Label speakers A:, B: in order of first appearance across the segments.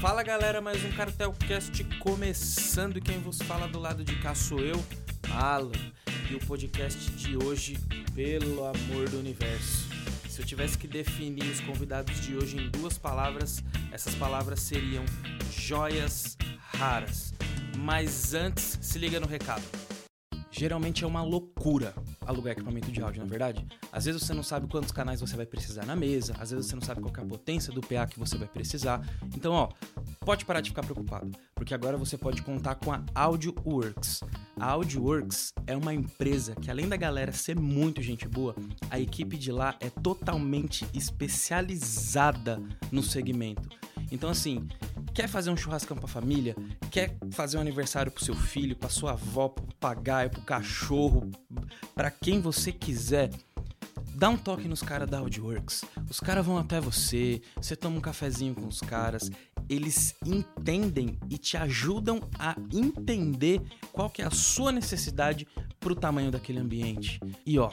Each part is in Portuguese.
A: Fala galera, mais um Cartelcast começando e quem vos fala do lado de cá sou eu, Alan. E o podcast de hoje, pelo amor do universo. Se eu tivesse que definir os convidados de hoje em duas palavras, essas palavras seriam joias raras. Mas antes, se liga no recado. Geralmente é uma loucura alugar equipamento de áudio, na é verdade? Às vezes você não sabe quantos canais você vai precisar na mesa, às vezes você não sabe qual é a potência do PA que você vai precisar. Então, ó, pode parar de ficar preocupado, porque agora você pode contar com a AudioWorks. A AudioWorks é uma empresa que, além da galera ser muito gente boa, a equipe de lá é totalmente especializada no segmento. Então, assim, quer fazer um churrascão pra família? Quer fazer um aniversário pro seu filho, pra sua avó, pro papagaio, pro cachorro, para quem você quiser? Dá um toque nos caras da Audioworks. Os caras vão até você, você toma um cafezinho com os caras, eles entendem e te ajudam a entender qual que é a sua necessidade pro tamanho daquele ambiente. E ó,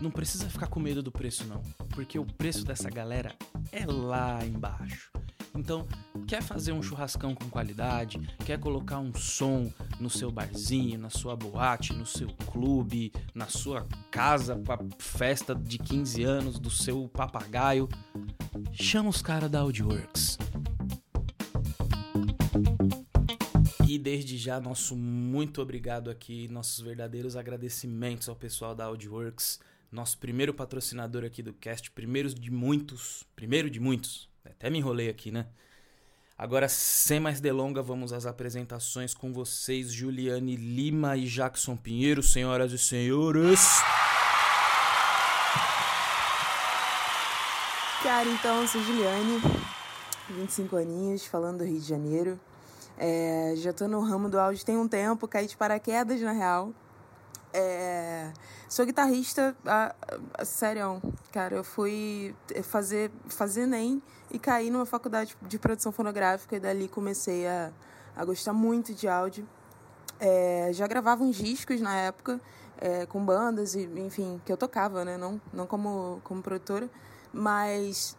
A: não precisa ficar com medo do preço não, porque o preço dessa galera é lá embaixo. Então, quer fazer um churrascão com qualidade, quer colocar um som no seu barzinho, na sua boate, no seu clube, na sua casa para festa de 15 anos do seu papagaio, chama os caras da Audioworks. E desde já, nosso muito obrigado aqui, nossos verdadeiros agradecimentos ao pessoal da Audioworks, nosso primeiro patrocinador aqui do cast, primeiro de muitos, primeiro de muitos, até me enrolei aqui, né? Agora, sem mais delonga, vamos às apresentações com vocês, Juliane Lima e Jackson Pinheiro, senhoras e senhores.
B: Cara, então, eu sou Juliane, 25 aninhos, falando do Rio de Janeiro. É, já tô no ramo do áudio tem um tempo, caí de paraquedas, na real. É, sou guitarrista, a, a, sério, cara, eu fui fazer, fazer NEM e caí numa faculdade de produção fonográfica e dali comecei a, a gostar muito de áudio. É, já gravava uns discos na época, é, com bandas, e enfim, que eu tocava, né? Não, não como, como produtora, mas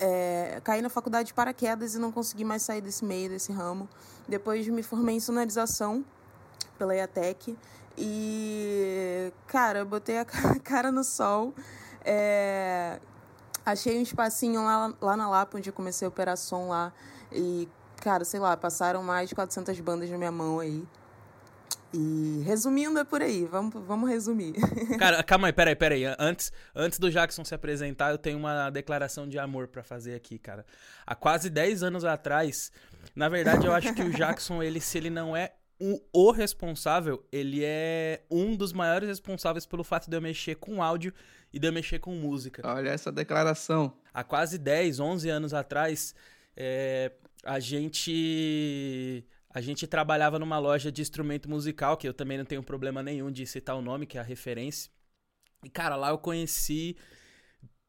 B: é, caí na faculdade de paraquedas e não consegui mais sair desse meio, desse ramo. Depois me formei em sonorização pela IATEC e, cara, eu botei a cara no sol. É, achei um espacinho lá, lá na Lapa, onde eu comecei a operação lá. E, cara, sei lá, passaram mais de 400 bandas na minha mão aí. E resumindo é por aí, vamos, vamos resumir.
A: Cara, calma aí, peraí, peraí. Antes, antes do Jackson se apresentar, eu tenho uma declaração de amor para fazer aqui, cara. Há quase 10 anos atrás, na verdade, eu acho que o Jackson, ele, se ele não é o, o responsável, ele é um dos maiores responsáveis pelo fato de eu mexer com áudio e de eu mexer com música.
C: Olha essa declaração.
A: Há quase 10, 11 anos atrás, é, a gente a gente trabalhava numa loja de instrumento musical, que eu também não tenho problema nenhum de citar o nome, que é a referência. E, cara, lá eu conheci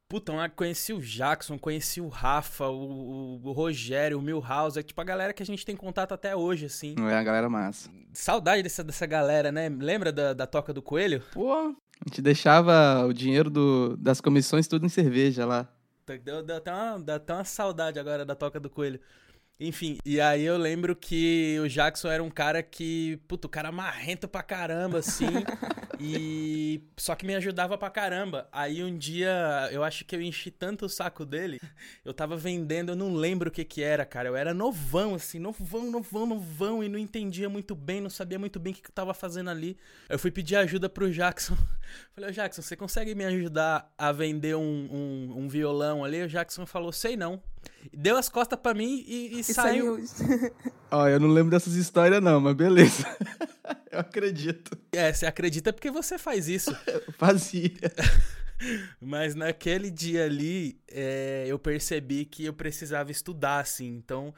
A: Puta, eu conheci o Jackson, conheci o Rafa, o, o Rogério, o Milhouse, é tipo a galera que a gente tem contato até hoje, assim.
C: Não é a galera massa.
A: Saudade dessa, dessa galera, né? Lembra da, da Toca do Coelho?
C: Pô, a gente deixava o dinheiro do, das comissões tudo em cerveja lá.
A: Deu, deu, até uma, deu até uma saudade agora da Toca do Coelho. Enfim, e aí eu lembro que o Jackson era um cara que, puto, o cara marrento pra caramba, assim, e só que me ajudava pra caramba. Aí um dia, eu acho que eu enchi tanto o saco dele, eu tava vendendo, eu não lembro o que que era, cara, eu era novão, assim, novão, novão, novão, e não entendia muito bem, não sabia muito bem o que, que eu tava fazendo ali. Eu fui pedir ajuda pro Jackson, falei, Jackson, você consegue me ajudar a vender um, um, um violão ali? O Jackson falou, sei não deu as costas para mim e, e, e saiu.
C: Ó, eu não lembro dessas histórias não, mas beleza. eu acredito.
A: É, você acredita porque você faz isso.
C: eu fazia.
A: mas naquele dia ali, é, eu percebi que eu precisava estudar, assim. Então,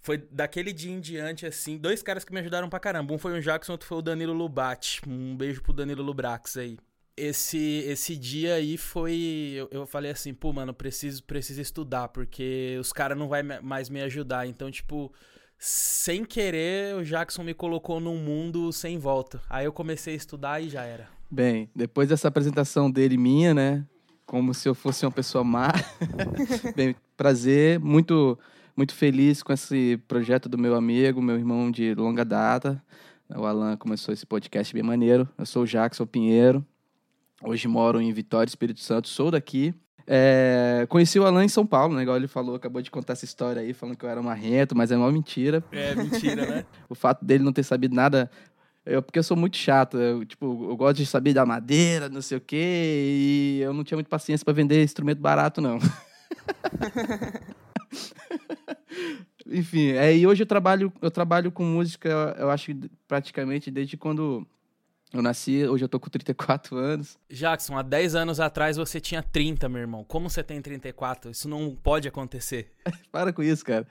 A: foi daquele dia em diante, assim, dois caras que me ajudaram pra caramba. Um foi o Jackson, outro foi o Danilo Lubati. Um beijo pro Danilo Lubrax aí esse esse dia aí foi eu, eu falei assim pô mano preciso preciso estudar porque os caras não vai mais me ajudar então tipo sem querer o Jackson me colocou num mundo sem volta aí eu comecei a estudar e já era
C: bem depois dessa apresentação dele minha né como se eu fosse uma pessoa má bem prazer muito muito feliz com esse projeto do meu amigo, meu irmão de longa data. O Alan começou esse podcast bem maneiro. Eu sou o Jackson Pinheiro. Hoje moro em Vitória, Espírito Santo. Sou daqui. É, conheci o Alan em São Paulo, né? Igual ele falou, acabou de contar essa história aí, falando que eu era marrento, mas é uma mentira.
A: É mentira, né?
C: o fato dele não ter sabido nada. Eu, porque eu sou muito chato, eu, tipo, eu gosto de saber da madeira, não sei o quê, e eu não tinha muita paciência para vender instrumento barato, não. Enfim, é, e hoje eu trabalho, eu trabalho com música, eu acho praticamente desde quando eu nasci, hoje eu tô com 34 anos.
A: Jackson, há 10 anos atrás você tinha 30, meu irmão. Como você tem 34? Isso não pode acontecer.
C: Para com isso, cara.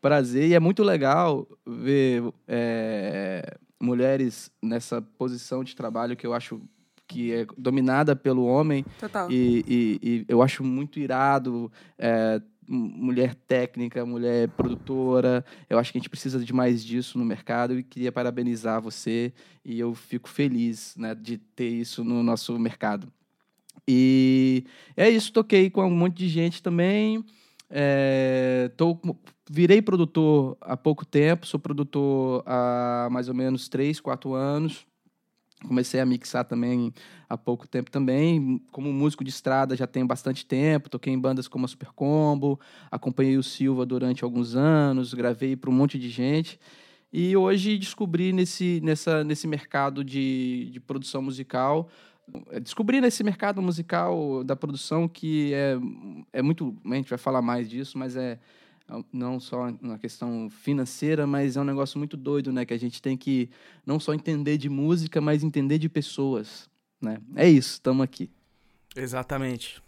C: Prazer, e é muito legal ver é, mulheres nessa posição de trabalho que eu acho que é dominada pelo homem.
B: Total.
C: E, e, e eu acho muito irado é, mulher técnica, mulher produtora. Eu acho que a gente precisa de mais disso no mercado e queria parabenizar você e eu fico feliz né, de ter isso no nosso mercado. E é isso, toquei com um monte de gente também. É, tô, virei produtor há pouco tempo, sou produtor há mais ou menos 3, 4 anos. Comecei a mixar também há pouco tempo também. Como músico de estrada já tenho bastante tempo. Toquei em bandas como a Super Combo, acompanhei o Silva durante alguns anos, gravei para um monte de gente. E hoje descobri nesse, nessa, nesse mercado de, de produção musical descobri nesse mercado musical da produção que é, é muito. A gente vai falar mais disso, mas é não só na questão financeira, mas é um negócio muito doido, né? Que a gente tem que não só entender de música, mas entender de pessoas, né? É isso, estamos aqui.
A: Exatamente.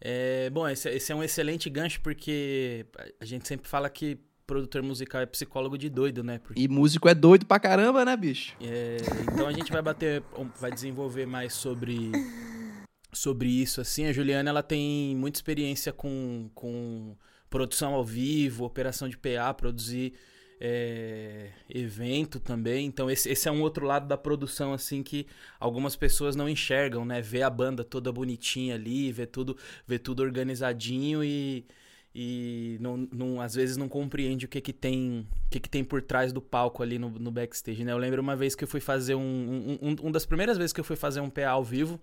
A: É, bom, esse, esse, é um excelente gancho porque a gente sempre fala que produtor musical é psicólogo de doido, né? Porque...
C: E músico é doido pra caramba, né, bicho?
A: É, então a gente vai bater, vai desenvolver mais sobre sobre isso, assim. A Juliana, ela tem muita experiência com, com produção ao vivo, operação de PA, produzir é, evento também. Então esse, esse é um outro lado da produção assim que algumas pessoas não enxergam, né? Ver a banda toda bonitinha ali, ver tudo, ver tudo organizadinho e, e não, não, às vezes não compreende o que que tem, o que que tem por trás do palco ali no, no backstage, né? Eu lembro uma vez que eu fui fazer um, um, um, das primeiras vezes que eu fui fazer um PA ao vivo.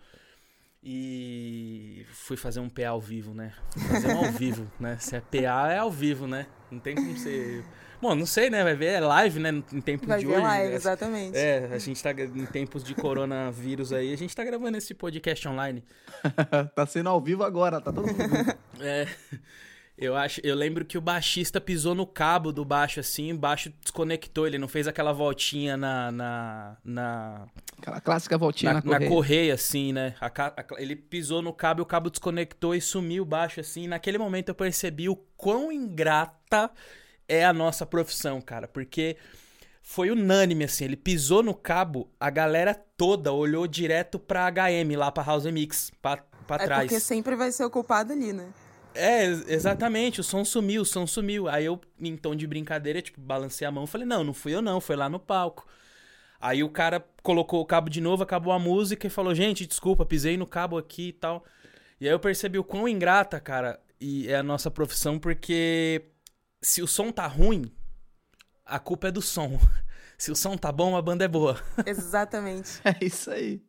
A: E fui fazer um PA ao vivo, né? Fui fazer um ao vivo, né? Se é PA, é ao vivo, né? Não tem como ser. Bom, não sei, né? Vai ver, é live, né? Em tempos
B: Vai
A: de
B: ver
A: hoje.
B: live,
A: né?
B: exatamente.
A: É, a gente tá em tempos de coronavírus aí, a gente tá gravando esse podcast online.
C: tá sendo ao vivo agora, tá todo mundo.
A: é. Eu acho, eu lembro que o baixista pisou no cabo do baixo assim, o baixo desconectou, ele não fez aquela voltinha na na, na
C: aquela clássica voltinha
A: na,
C: na, correia.
A: na correia assim, né? A, a, ele pisou no cabo, e o cabo desconectou e sumiu o baixo assim. naquele momento eu percebi o quão ingrata é a nossa profissão, cara, porque foi unânime assim, ele pisou no cabo, a galera toda olhou direto pra HM lá pra House Mix, pra, pra
B: é
A: trás.
B: porque sempre vai ser o culpado ali, né?
A: É, exatamente, o som sumiu, o som sumiu. Aí eu, em tom de brincadeira, tipo, balancei a mão e falei, não, não fui eu não, foi lá no palco. Aí o cara colocou o cabo de novo, acabou a música e falou, gente, desculpa, pisei no cabo aqui e tal. E aí eu percebi o quão ingrata, cara, e é a nossa profissão, porque se o som tá ruim, a culpa é do som. Se o som tá bom, a banda é boa.
B: Exatamente.
C: É isso aí.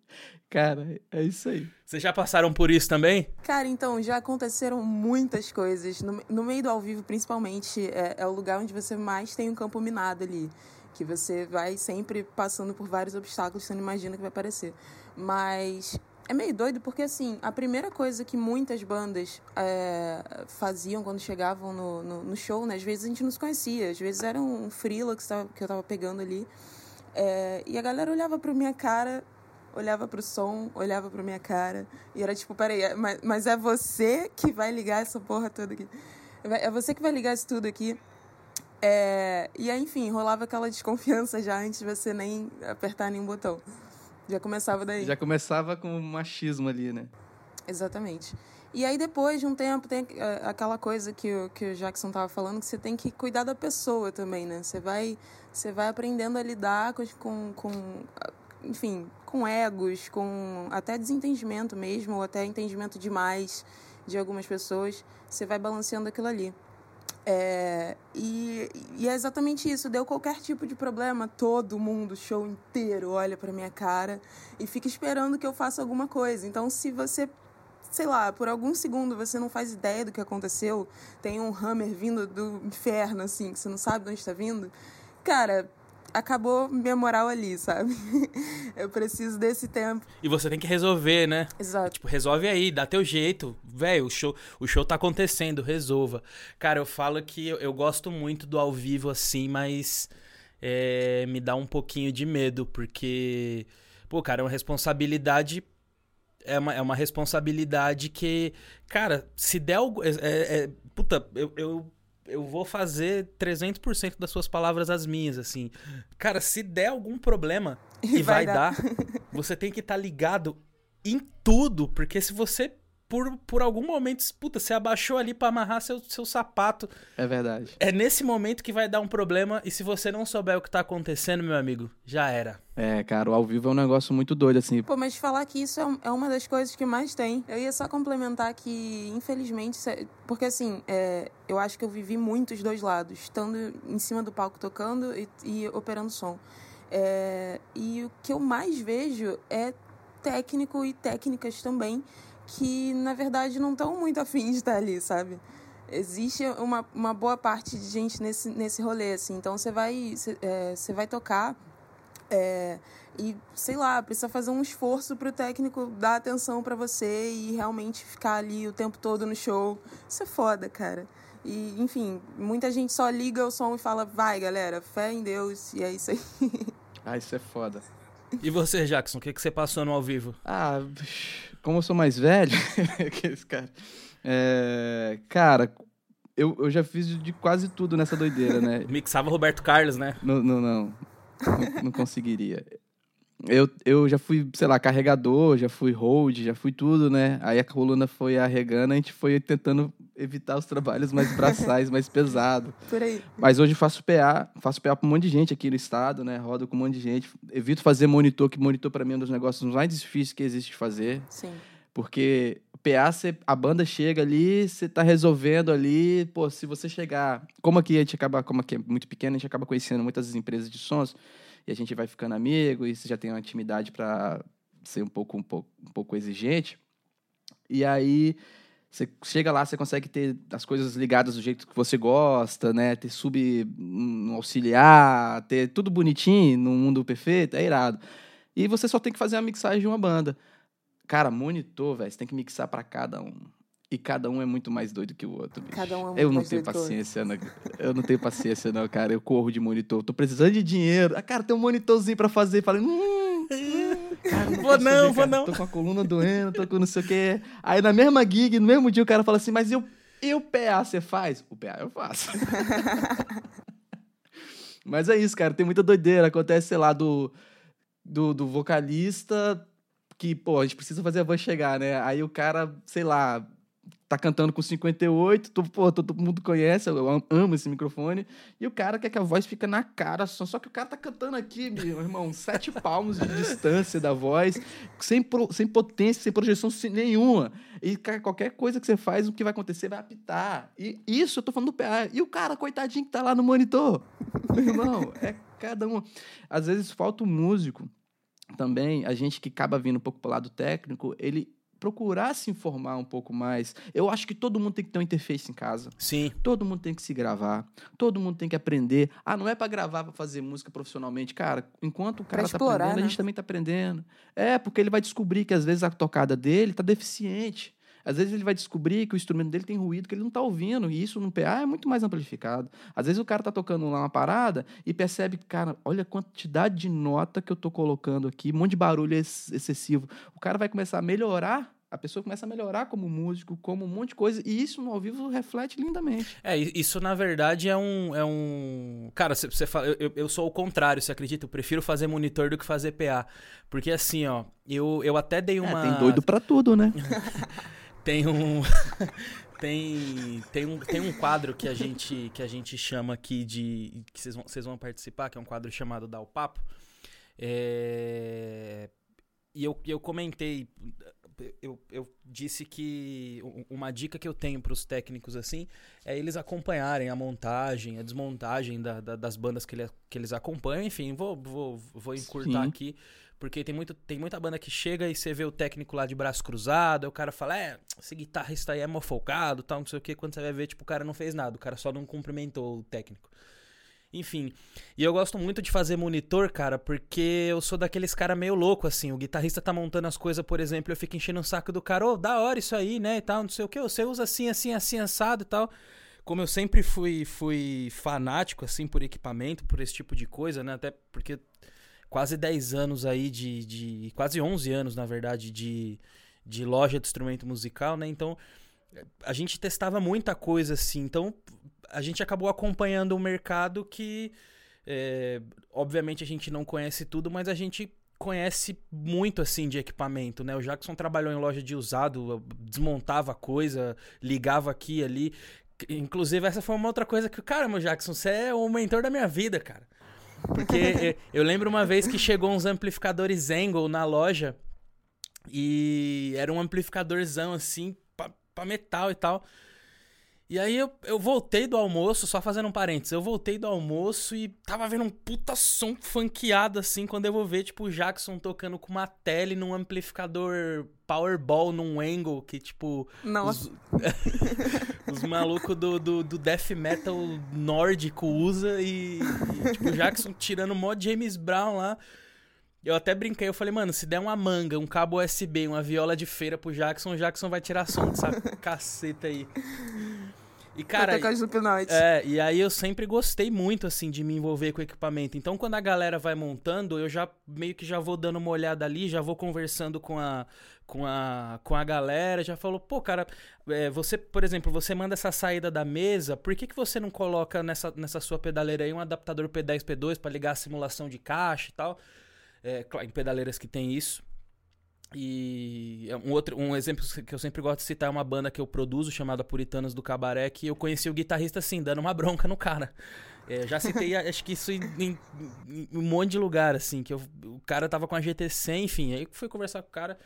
C: Cara, é isso aí.
A: Vocês já passaram por isso também?
B: Cara, então, já aconteceram muitas coisas. No, no meio do ao vivo, principalmente, é, é, o lugar onde você mais tem um campo minado ali. Que você vai sempre passando por vários obstáculos, você não imagina que vai aparecer. Mas é meio doido porque, assim, a primeira coisa que muitas bandas é, faziam quando chegavam no, no, no, show, né? Às vezes a gente não se conhecia, às vezes era um freela que, que eu tava pegando ali. É, e a galera olhava pra minha cara olhava pro som, olhava pra minha cara e era tipo, peraí, mas, mas é você que vai ligar essa porra toda aqui. É você que vai ligar isso tudo aqui. É, e aí, enfim, rolava aquela desconfiança já antes de você nem apertar nenhum botão. Já começava daí.
C: Já começava com o machismo ali, né?
B: Exatamente. E aí, depois de um tempo, tem aquela coisa que o, que o Jackson tava falando, que você tem que cuidar da pessoa também, né? Você vai, você vai aprendendo a lidar com, com, com enfim, com egos, com até desentendimento mesmo, ou até entendimento demais de algumas pessoas, você vai balanceando aquilo ali. É, e, e, é exatamente isso. Deu qualquer tipo de problema, todo mundo, show inteiro, olha pra minha cara e fica esperando que eu faça alguma coisa. Então, se você, sei lá, por algum segundo você não faz ideia do que aconteceu, tem um hammer vindo do inferno, assim, que você não sabe de onde está vindo, cara, acabou minha moral ali, sabe? eu preciso desse tempo.
A: E você tem que resolver, né?
B: Exato.
A: Tipo, resolve aí, dá teu jeito. Velho, o show, o show tá acontecendo, resolva. Cara, eu falo que eu, eu gosto muito do ao vivo assim, mas é, me dá um pouquinho de medo, porque, pô, cara, é uma responsabilidade. É uma, é uma responsabilidade que, cara, se der algo. É, é, é puta, eu, eu eu vou fazer 300% das suas palavras as minhas, assim. Cara, se der algum problema, e, vai, vai, dar, dar você tem que estar tá ligado em tudo, porque se você por, por algum momento, puta, você abaixou ali para amarrar seu, seu sapato.
C: É verdade.
A: É nesse momento que vai dar um problema e se você não souber o que tá acontecendo, meu amigo, já era.
C: É, cara, o ao vivo é um negócio muito doido, assim.
B: Pô, mas falar que isso é, é uma das coisas que mais tem. Eu ia só complementar que, infelizmente, porque assim, é, eu acho que eu vivi muito os dois lados, estando em cima do palco tocando e, e operando som. É, e o que eu mais vejo é técnico e técnicas também que na verdade não estão muito afim de estar ali, sabe? Existe uma, uma boa parte de gente nesse, nesse rolê, assim. Então você vai, você, é, vai tocar é, e, sei lá, precisa fazer um esforço para o técnico dar atenção para você e realmente ficar ali o tempo todo no show. Isso é foda, cara. E, enfim, muita gente só liga o som e fala, vai, galera, fé em Deus, e é isso aí.
C: ah, isso é foda.
A: E você, Jackson, o que, que você passou no ao vivo?
C: Ah, como eu sou mais velho, aqueles caras. É, cara, eu, eu já fiz de quase tudo nessa doideira, né?
A: Mixava Roberto Carlos, né?
C: Não, não, não. Não, não conseguiria. Eu, eu já fui, sei lá, carregador, já fui hold, já fui tudo, né? Aí a coluna foi arregando, a gente foi tentando evitar os trabalhos mais braçais, mais pesados.
B: Por aí.
C: Mas hoje faço PA, faço PA para um monte de gente aqui no estado, né? Rodo com um monte de gente. Evito fazer monitor, que monitor para mim é um dos negócios mais difíceis que existe de fazer.
B: Sim.
C: Porque PA, cê, a banda chega ali, você tá resolvendo ali. Pô, se você chegar. Como aqui a gente acaba, como aqui é muito pequeno, a gente acaba conhecendo muitas empresas de sons e a gente vai ficando amigo e você já tem uma intimidade para ser um pouco, um pouco, um pouco exigente. E aí você chega lá, você consegue ter as coisas ligadas do jeito que você gosta, né? Ter sub um auxiliar, ter tudo bonitinho no mundo perfeito, é irado. E você só tem que fazer a mixagem de uma banda. Cara, monitor, velho, você tem que mixar para cada um. E cada um é muito mais doido que o outro, bicho.
B: Cada um é muito
C: Eu não
B: mais
C: tenho
B: doido
C: paciência, não. Eu não tenho paciência, não, cara. Eu corro de monitor. Tô precisando de dinheiro. Ah, cara, tem um monitorzinho pra fazer. Falei, hum,
A: cara, não vou não, vou não.
C: Tô com a coluna doendo, tô com não sei o quê. Aí na mesma gig, no mesmo dia, o cara fala assim, mas eu, e o PA você faz? O PA eu faço. mas é isso, cara. Tem muita doideira. Acontece, sei lá, do, do, do vocalista que, pô, a gente precisa fazer a voz chegar, né? Aí o cara, sei lá, tá cantando com 58, tu, pô, todo mundo conhece, eu amo esse microfone, e o cara quer que a voz fica na cara só, só que o cara tá cantando aqui, meu irmão, sete palmos de distância da voz, sem, pro, sem potência, sem projeção nenhuma, e qualquer coisa que você faz, o que vai acontecer vai apitar, e isso eu tô falando do PA, e o cara, coitadinho, que tá lá no monitor, meu irmão, é cada um, às vezes falta um músico, também, a gente que acaba vindo um pouco pro lado técnico, ele procurar se informar um pouco mais. Eu acho que todo mundo tem que ter uma interface em casa.
A: Sim.
C: Todo mundo tem que se gravar. Todo mundo tem que aprender. Ah, não é para gravar para fazer música profissionalmente, cara. Enquanto o cara pra tá explorar, aprendendo, né? a gente também tá aprendendo. É, porque ele vai descobrir que às vezes a tocada dele tá deficiente. Às vezes ele vai descobrir que o instrumento dele tem ruído que ele não está ouvindo, e isso no PA é muito mais amplificado. Às vezes o cara está tocando lá uma parada e percebe, cara, olha a quantidade de nota que eu estou colocando aqui, um monte de barulho excessivo. O cara vai começar a melhorar a pessoa começa a melhorar como músico, como um monte de coisa, e isso no ao vivo reflete lindamente.
A: É, isso na verdade é um. É um... Cara, você fala, eu, eu sou o contrário, você acredita? Eu prefiro fazer monitor do que fazer PA. Porque assim, ó, eu, eu até dei uma.
C: É, tem doido pra tudo, né?
A: Tem um. tem, tem, um, tem um quadro que a gente, que a gente chama aqui de. que vocês vão, vocês vão participar, que é um quadro chamado Dá o Papo. É, e eu, eu comentei. eu, eu disse que uma dica que eu tenho para os técnicos assim é eles acompanharem a montagem, a desmontagem da, da, das bandas que, ele, que eles acompanham. Enfim, vou, vou, vou encurtar Sim. aqui, porque tem, muito, tem muita banda que chega e você vê o técnico lá de braço cruzado, aí o cara fala: É, esse guitarrista aí é mofocado, tal, não sei o que. Quando você vai ver, tipo, o cara não fez nada, o cara só não cumprimentou o técnico. Enfim. E eu gosto muito de fazer monitor, cara, porque eu sou daqueles cara meio louco, assim. O guitarrista tá montando as coisas, por exemplo, eu fico enchendo o saco do cara, ô, oh, da hora isso aí, né, e tal, não sei o que. Você usa assim, assim, assim, assado e tal. Como eu sempre fui, fui fanático, assim, por equipamento, por esse tipo de coisa, né, até porque quase 10 anos aí de, de... Quase 11 anos, na verdade, de, de loja de instrumento musical, né, então a gente testava muita coisa assim. Então, a gente acabou acompanhando um mercado que, é, obviamente, a gente não conhece tudo, mas a gente conhece muito assim de equipamento, né? O Jackson trabalhou em loja de usado, desmontava coisa, ligava aqui ali. Inclusive, essa foi uma outra coisa que, cara, meu Jackson, você é o mentor da minha vida, cara. Porque eu lembro uma vez que chegou uns amplificadores Angle na loja e era um amplificadorzão assim, pra, pra metal e tal. E aí eu, eu voltei do almoço, só fazendo um parênteses, eu voltei do almoço e tava vendo um puta som funkeado assim, quando eu vou ver, tipo, o Jackson tocando com uma tele num amplificador Powerball num angle que, tipo.
B: Nossa.
A: Os, os malucos do, do, do, death metal nórdico usa e, e, tipo, o Jackson tirando mó James Brown lá. Eu até brinquei, eu falei, mano, se der uma manga, um cabo USB, uma viola de feira pro Jackson, o Jackson vai tirar som dessa caceta aí. E, cara. É, e aí eu sempre gostei muito, assim, de me envolver com o equipamento. Então, quando a galera vai montando, eu já meio que já vou dando uma olhada ali, já vou conversando com a, com a, com a galera, já falou, pô, cara, é, você, por exemplo, você manda essa saída da mesa, por que, que você não coloca nessa, nessa sua pedaleira aí um adaptador P10, P2 para ligar a simulação de caixa e tal? É, em pedaleiras que tem isso. E é um outro um exemplo que eu sempre gosto de citar é uma banda que eu produzo chamada Puritanos do Cabaré, que eu conheci o guitarrista assim, dando uma bronca no cara. É, já citei, acho que isso em, em, em, um monte de lugar, assim, que eu, o cara tava com a GTC, enfim, aí fui conversar com o cara.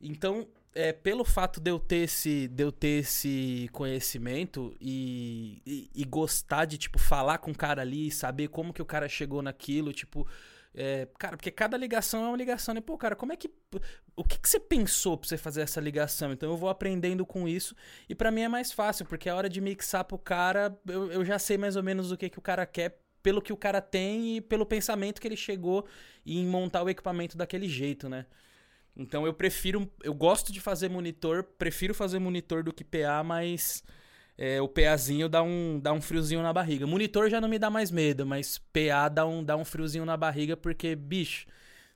A: Então, é, pelo fato de eu ter esse, de eu ter esse conhecimento e, e, e gostar de, tipo, falar com o cara ali, saber como que o cara chegou naquilo, tipo é, cara, porque cada ligação é uma ligação, né? Pô, cara, como é que. O que, que você pensou pra você fazer essa ligação? Então eu vou aprendendo com isso. E para mim é mais fácil, porque a hora de mixar pro cara, eu, eu já sei mais ou menos o que, que o cara quer, pelo que o cara tem e pelo pensamento que ele chegou em montar o equipamento daquele jeito, né? Então eu prefiro. Eu gosto de fazer monitor, prefiro fazer monitor do que PA, mas é, o PAzinho dá um, dá um friozinho na barriga. Monitor já não me dá mais medo, mas PA dá um, dá um friozinho na barriga, porque, bicho,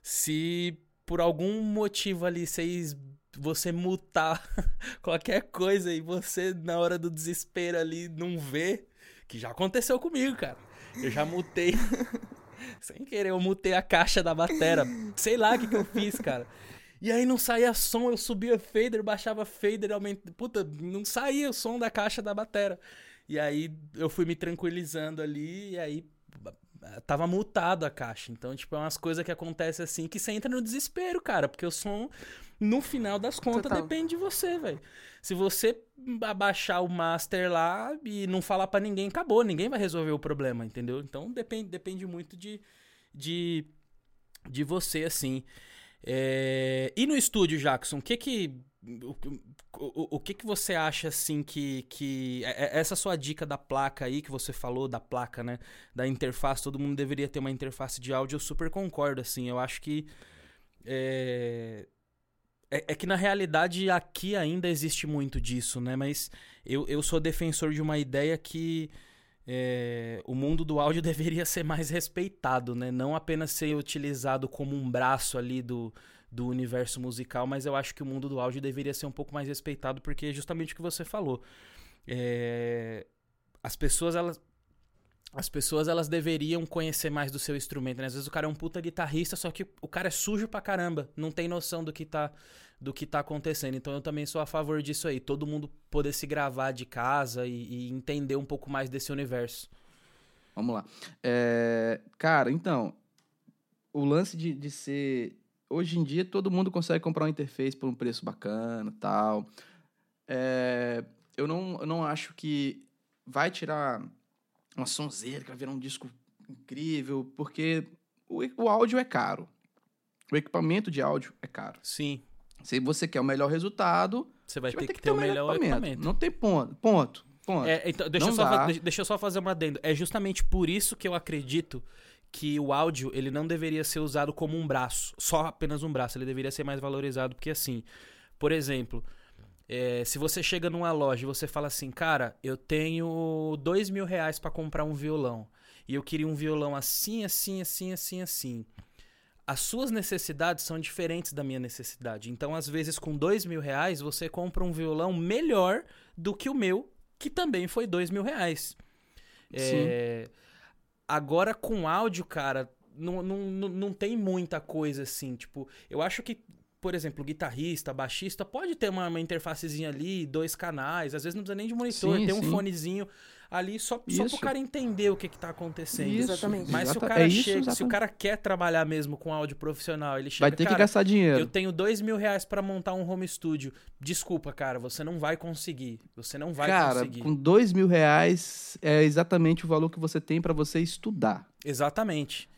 A: se por algum motivo ali vocês você mutar qualquer coisa e você, na hora do desespero ali, não vê, que já aconteceu comigo, cara. Eu já mutei. Sem querer, eu mutei a caixa da batera. Sei lá o que, que eu fiz, cara. E aí não saía som, eu subia fader, baixava fader, aumentava. Puta, não saía o som da caixa da batera. E aí eu fui me tranquilizando ali, e aí tava mutado a caixa. Então, tipo, é umas coisas que acontecem assim que você entra no desespero, cara. Porque o som, no final das contas, Total. depende de você, velho. Se você abaixar o master lá e não falar para ninguém, acabou. Ninguém vai resolver o problema, entendeu? Então depende, depende muito de, de, de você, assim. É... E no estúdio, Jackson, o que que o, o, o, que que você acha assim que, que é, é, essa sua dica da placa aí que você falou da placa, né, da interface, todo mundo deveria ter uma interface de áudio, eu super concordo assim. Eu acho que é, é, é, que na realidade aqui ainda existe muito disso, né? Mas eu, eu sou defensor de uma ideia que é, o mundo do áudio deveria ser mais respeitado, né? Não apenas ser utilizado como um braço ali do, do universo musical, mas eu acho que o mundo do áudio deveria ser um pouco mais respeitado, porque é justamente o que você falou. É, as pessoas, elas. As pessoas elas deveriam conhecer mais do seu instrumento, né? Às vezes o cara é um puta guitarrista, só que o cara é sujo pra caramba, não tem noção do que tá do que tá acontecendo. Então eu também sou a favor disso aí. Todo mundo poder se gravar de casa e, e entender um pouco mais desse universo.
C: Vamos lá. É, cara, então, o lance de, de ser hoje em dia todo mundo consegue comprar uma interface por um preço bacana tal. É, eu, não, eu não acho que vai tirar uma sonzeira, que vai virar um disco incrível, porque o, o áudio é caro. O equipamento de áudio é caro.
A: Sim.
C: Se você quer o melhor resultado,
A: Você vai,
C: você
A: ter, que ter o melhor equipamento.
C: Não tem ponto. Ponto. ponto.
A: É, então, deixa,
C: Não
A: eu só,
C: dá.
A: deixa- eu só fazer uma adendo. É justamente por isso que eu acredito que o áudio ele não deveria ser usado como um braço, só apenas um braço. Ele deveria ser mais valorizado, porque assim, por exemplo, é, se você chega numa loja e você fala assim, cara, eu tenho dois mil reais pra comprar um violão e eu queria um violão assim, assim, assim, assim, assim. As suas necessidades são diferentes da minha necessidade. Então, às vezes, com dois mil reais, você compra um violão melhor do que o meu, que também foi dois mil reais. É, Agora, com áudio, cara, não, não, não, tem muita coisa assim. Tipo, eu acho que, por exemplo, guitarrista, baixista, pode ter uma, uma interfacezinha ali, dois canais, às vezes não precisa nem de monitor,
C: Sim,
A: tem um
C: sim.
A: fonezinho ali só, só pro cara entender o que, que tá acontecendo.
C: Isso,
B: Exatamente.
A: Mas se o cara
C: é isso,
A: chega, se o
C: exatamente.
A: cara quer trabalhar mesmo com áudio profissional, ele chega,
C: Vai ter que
A: cara,
C: gastar dinheiro.
A: eu tenho dois mil reais pra montar um home studio. Desculpa, cara, você não vai conseguir. Você não vai
C: Cara,
A: conseguir.
C: com dois mil reais é exatamente o valor que você tem pra você estudar.
A: Exatamente.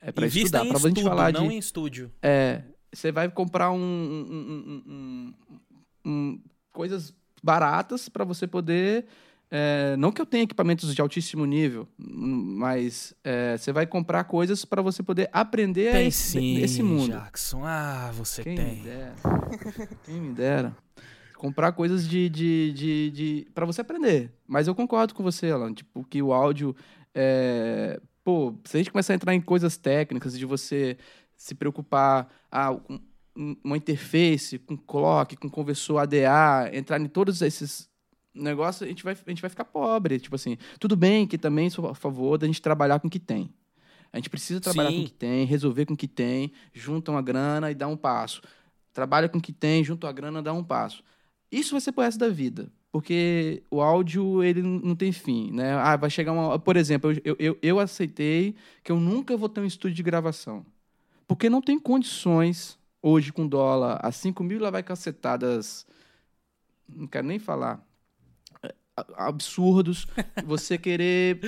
C: É pra
A: Invista
C: estudar.
A: em
C: Pra gente
A: estudo,
C: falar
A: não
C: de.
A: em estúdio.
C: É, você vai comprar um, um- um- um- um- coisas baratas pra você poder. É, não que eu tenha equipamentos de altíssimo nível, mas é, você vai comprar coisas pra você poder aprender
A: Tem
C: esse,
A: sim,
C: esse mundo.
A: Jackson. Ah, você
C: Quem
A: tem.
C: me dera. Quem me dera. Comprar coisas de, de, de, de para você aprender. Mas eu concordo com você, Alan. Tipo, que o áudio. É... Pô, se a gente começar a entrar em coisas técnicas, de você se preocupar ah, com um- uma interface, com clock, com conversor ADA, entrar em todos esses negócios, a gente vai, a gente vai ficar pobre. Tipo assim, tudo bem que também sou a favor da gente trabalhar com o que tem. A gente precisa trabalhar com
A: Sim.
C: o que tem, resolver com o que tem, junta uma grana e dá um passo. Trabalha com o que tem, junta a grana, dá um passo. Isso vai ser pro resto da vida. Porque o áudio, ele não tem fim, né? Ah, vai chegar uma... Por exemplo, eu, eu, eu aceitei que eu nunca vou ter um estúdio de gravação. Porque não tem condições, hoje, com dólar a 5 mil, lá vai cacetadas... Não quero nem falar. Absurdos. você querer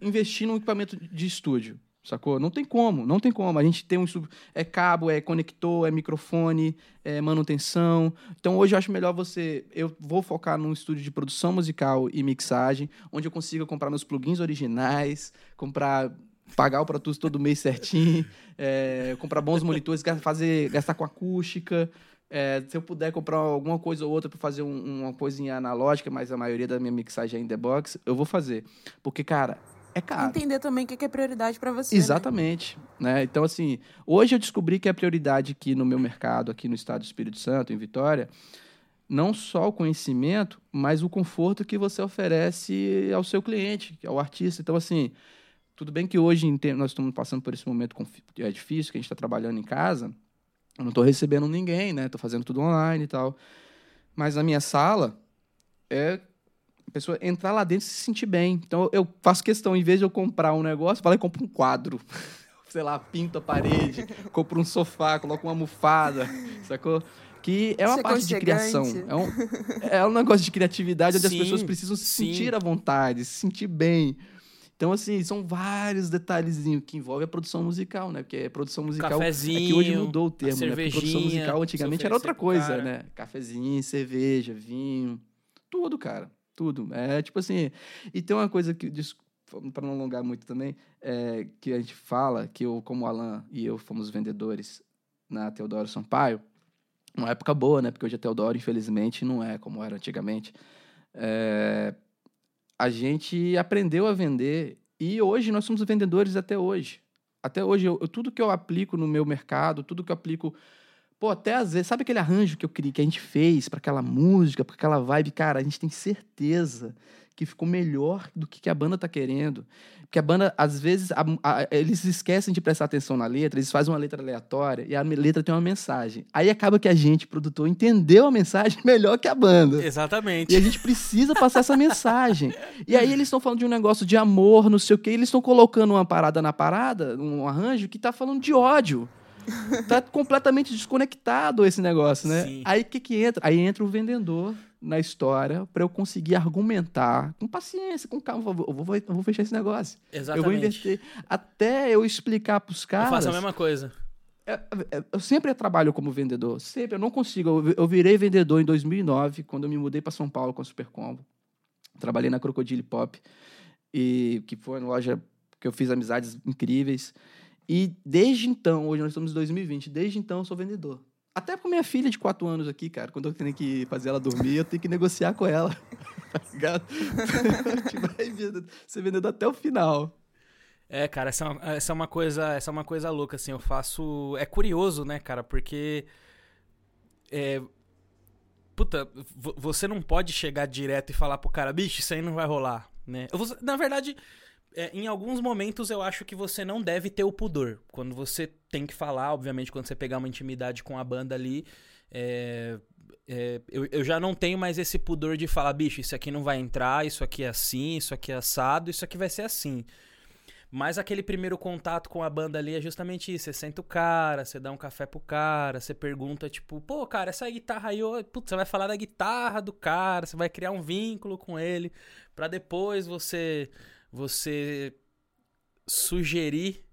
C: investir num equipamento de estúdio. Sacou? Não tem como, não tem como. A gente tem um estúdio. É cabo, é conector, é microfone, é manutenção. Então hoje eu acho melhor você. Eu vou focar num estúdio de produção musical e mixagem, onde eu consiga comprar meus plugins originais, comprar. Pagar o Pro Tools todo mês certinho, é, comprar bons monitores, fazer, gastar com acústica. É, se eu puder comprar alguma coisa ou outra para fazer um- uma coisinha analógica, mas a maioria da minha mixagem é in the box, eu vou fazer. Porque, cara, é caro.
B: Entender também o que é prioridade pra você. né?
C: Exatamente. Né? Então, assim, hoje eu descobri que a prioridade aqui no meu mercado, aqui no estado do Espírito Santo, em Vitória, não só o conhecimento, mas o conforto que você oferece ao seu cliente, ao artista. Então, assim, tudo bem que hoje nós estamos passando por esse momento é difícil, que a gente está trabalhando em casa, eu não estou recebendo ninguém, né? Estou fazendo tudo online e tal. Mas na minha sala, é a pessoa entrar lá dentro e se sentir bem. Então eu faço questão, em vez de eu comprar um negócio, e compro um quadro. Sei lá, pinto a parede, compro um sofá, coloco uma almofada, sacou? Que é uma
B: Isso é
C: parte de criação. É um, é um negócio de criatividade onde as
A: Sim,
C: pessoas precisam se
A: sim.
C: sentir à vontade, se sentir bem. Então, assim, são vários detalhezinhos que envolvem a produção musical, né? Porque a produção musical
A: Cafezinho,
C: é que hoje mudou o termo, né? Porque produção musical antigamente era outra coisa,
A: cara.
C: né? Cafezinho, cerveja, vinho, tudo, cara. Tudo. É tipo assim. E tem uma coisa que, para não alongar muito também, é, que a gente fala, que eu, como o Alan e eu fomos vendedores na Teodoro Sampaio, uma época boa, né? Porque hoje a Teodoro, infelizmente, não é como era antigamente. É, a gente aprendeu a vender e hoje nós somos vendedores até hoje. Até hoje, eu, eu- tudo que eu aplico no meu mercado, tudo que eu aplico. Pô, até às vezes, sabe aquele arranjo que eu queria, que a gente fez para aquela música, para aquela vibe? Cara, a gente tem certeza que ficou melhor do que, a banda tá querendo. Porque a banda, às vezes, a- a- eles esquecem de prestar atenção na letra, eles fazem uma letra aleatória e a letra tem uma mensagem. Aí acaba que a gente, produtor, entendeu a mensagem melhor que a banda.
A: Exatamente.
C: E a gente precisa passar essa mensagem. E aí eles estão falando de um negócio de amor, não sei o quê, eles estão colocando uma parada na parada, um arranjo que tá falando de ódio. Tá completamente desconectado esse negócio, né?
A: Sim.
C: Aí o que que entra? Aí entra o vendedor na história para eu conseguir argumentar com paciência, com calma. Eu vou, eu vou fechar esse negócio.
A: Exatamente.
C: Eu vou inverter. Até eu explicar pros
A: Eu
C: caras.
A: faço a mesma coisa.
C: É, é, Eu sempre trabalho como vendedor, sempre. Eu não consigo. Eu virei vendedor em 2009, quando eu me mudei para São Paulo com a Supercombo. Trabalhei na Crocodile Pop, e que foi uma loja que eu fiz amizades incríveis. E desde então, hoje nós estamos em 2020, desde então eu sou vendedor. Até com minha filha de 4 anos aqui, cara, quando eu tenho que fazer ela dormir, eu tenho que negociar com ela. Tá ligado? vai ser vendedor até o final.
A: É, cara, essa é, uma, essa é uma coisa, essa é uma coisa louca, assim, eu faço... É curioso, né, cara, porque... É... Puta, vo- você não pode chegar direto e falar pro cara, bicho, isso aí não vai rolar, né? Vou- na verdade, é, em alguns momentos eu acho que você não deve ter o pudor. Quando você tem que falar, obviamente, quando você pegar uma intimidade com a banda ali, é, é, eu, eu já não tenho mais esse pudor de falar, bicho, isso aqui não vai entrar, isso aqui é assim, isso aqui é assado, isso aqui vai ser assim. Mas aquele primeiro contato com a banda ali é justamente isso. Você senta o cara, você dá um café pro cara, você pergunta, tipo, pô, cara, essa guitarra aí, ô, putz, você vai falar da guitarra do cara, você vai criar um vínculo com ele, pra depois você você sugerir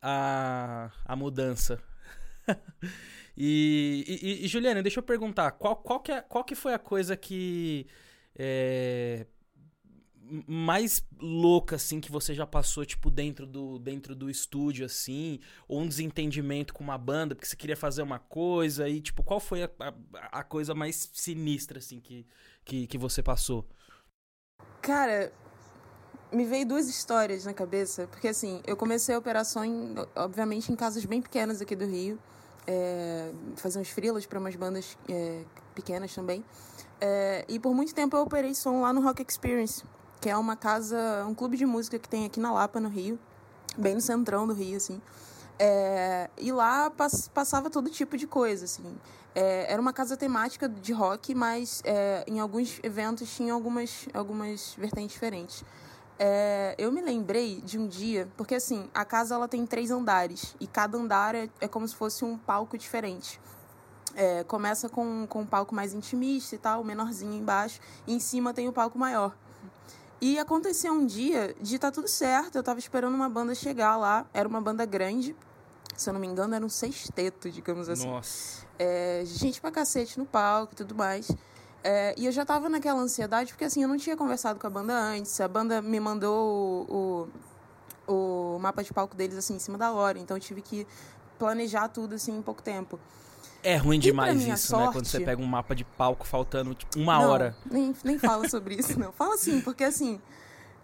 A: a, a mudança. e, e, e, Juliana, deixa eu perguntar, qual, qual, que, é, qual que foi a coisa que é, mais louca, assim, que você já passou, tipo, dentro do, dentro do estúdio, assim, ou um desentendimento com uma banda, porque você queria fazer uma coisa, e, tipo, qual foi a, a, a coisa mais sinistra, assim, que, que, que você passou?
B: Cara, me veio duas histórias na cabeça, porque assim, eu comecei a operação, em, obviamente, em casas bem pequenas aqui do Rio, é, fazer uns freelas para umas bandas é, pequenas também. É, e por muito tempo eu operei som lá no Rock Experience, que é uma casa, um clube de música que tem aqui na Lapa, no Rio, bem no centrão do Rio, assim. É, e lá pass- passava todo tipo de coisa, assim. É, era uma casa temática de rock, mas é, em alguns eventos tinha algumas, algumas vertentes diferentes. É, eu me lembrei de um dia, porque assim, a casa ela tem três andares, e cada andar é, é como se fosse um palco diferente. É, começa com, com um palco mais intimista e tal, menorzinho embaixo, e em cima tem o palco maior. E aconteceu um dia de estar tudo certo, eu tava esperando uma banda chegar lá, era uma banda grande, se eu não me engano era um sexteto, digamos assim.
A: Nossa.
B: É, gente pra cacete no palco e tudo mais. É, e eu já tava naquela ansiedade, porque assim, eu não tinha conversado com a banda antes, a banda me mandou o, o, o mapa de palco deles assim em cima da hora, então eu tive que planejar tudo assim em pouco tempo.
A: É ruim demais isso, né? Quando
B: sorte-
A: você pega um mapa de palco faltando tipo, uma
B: Não,
A: hora.
B: Nem, nem fala sobre isso, não. Fala sim, porque assim,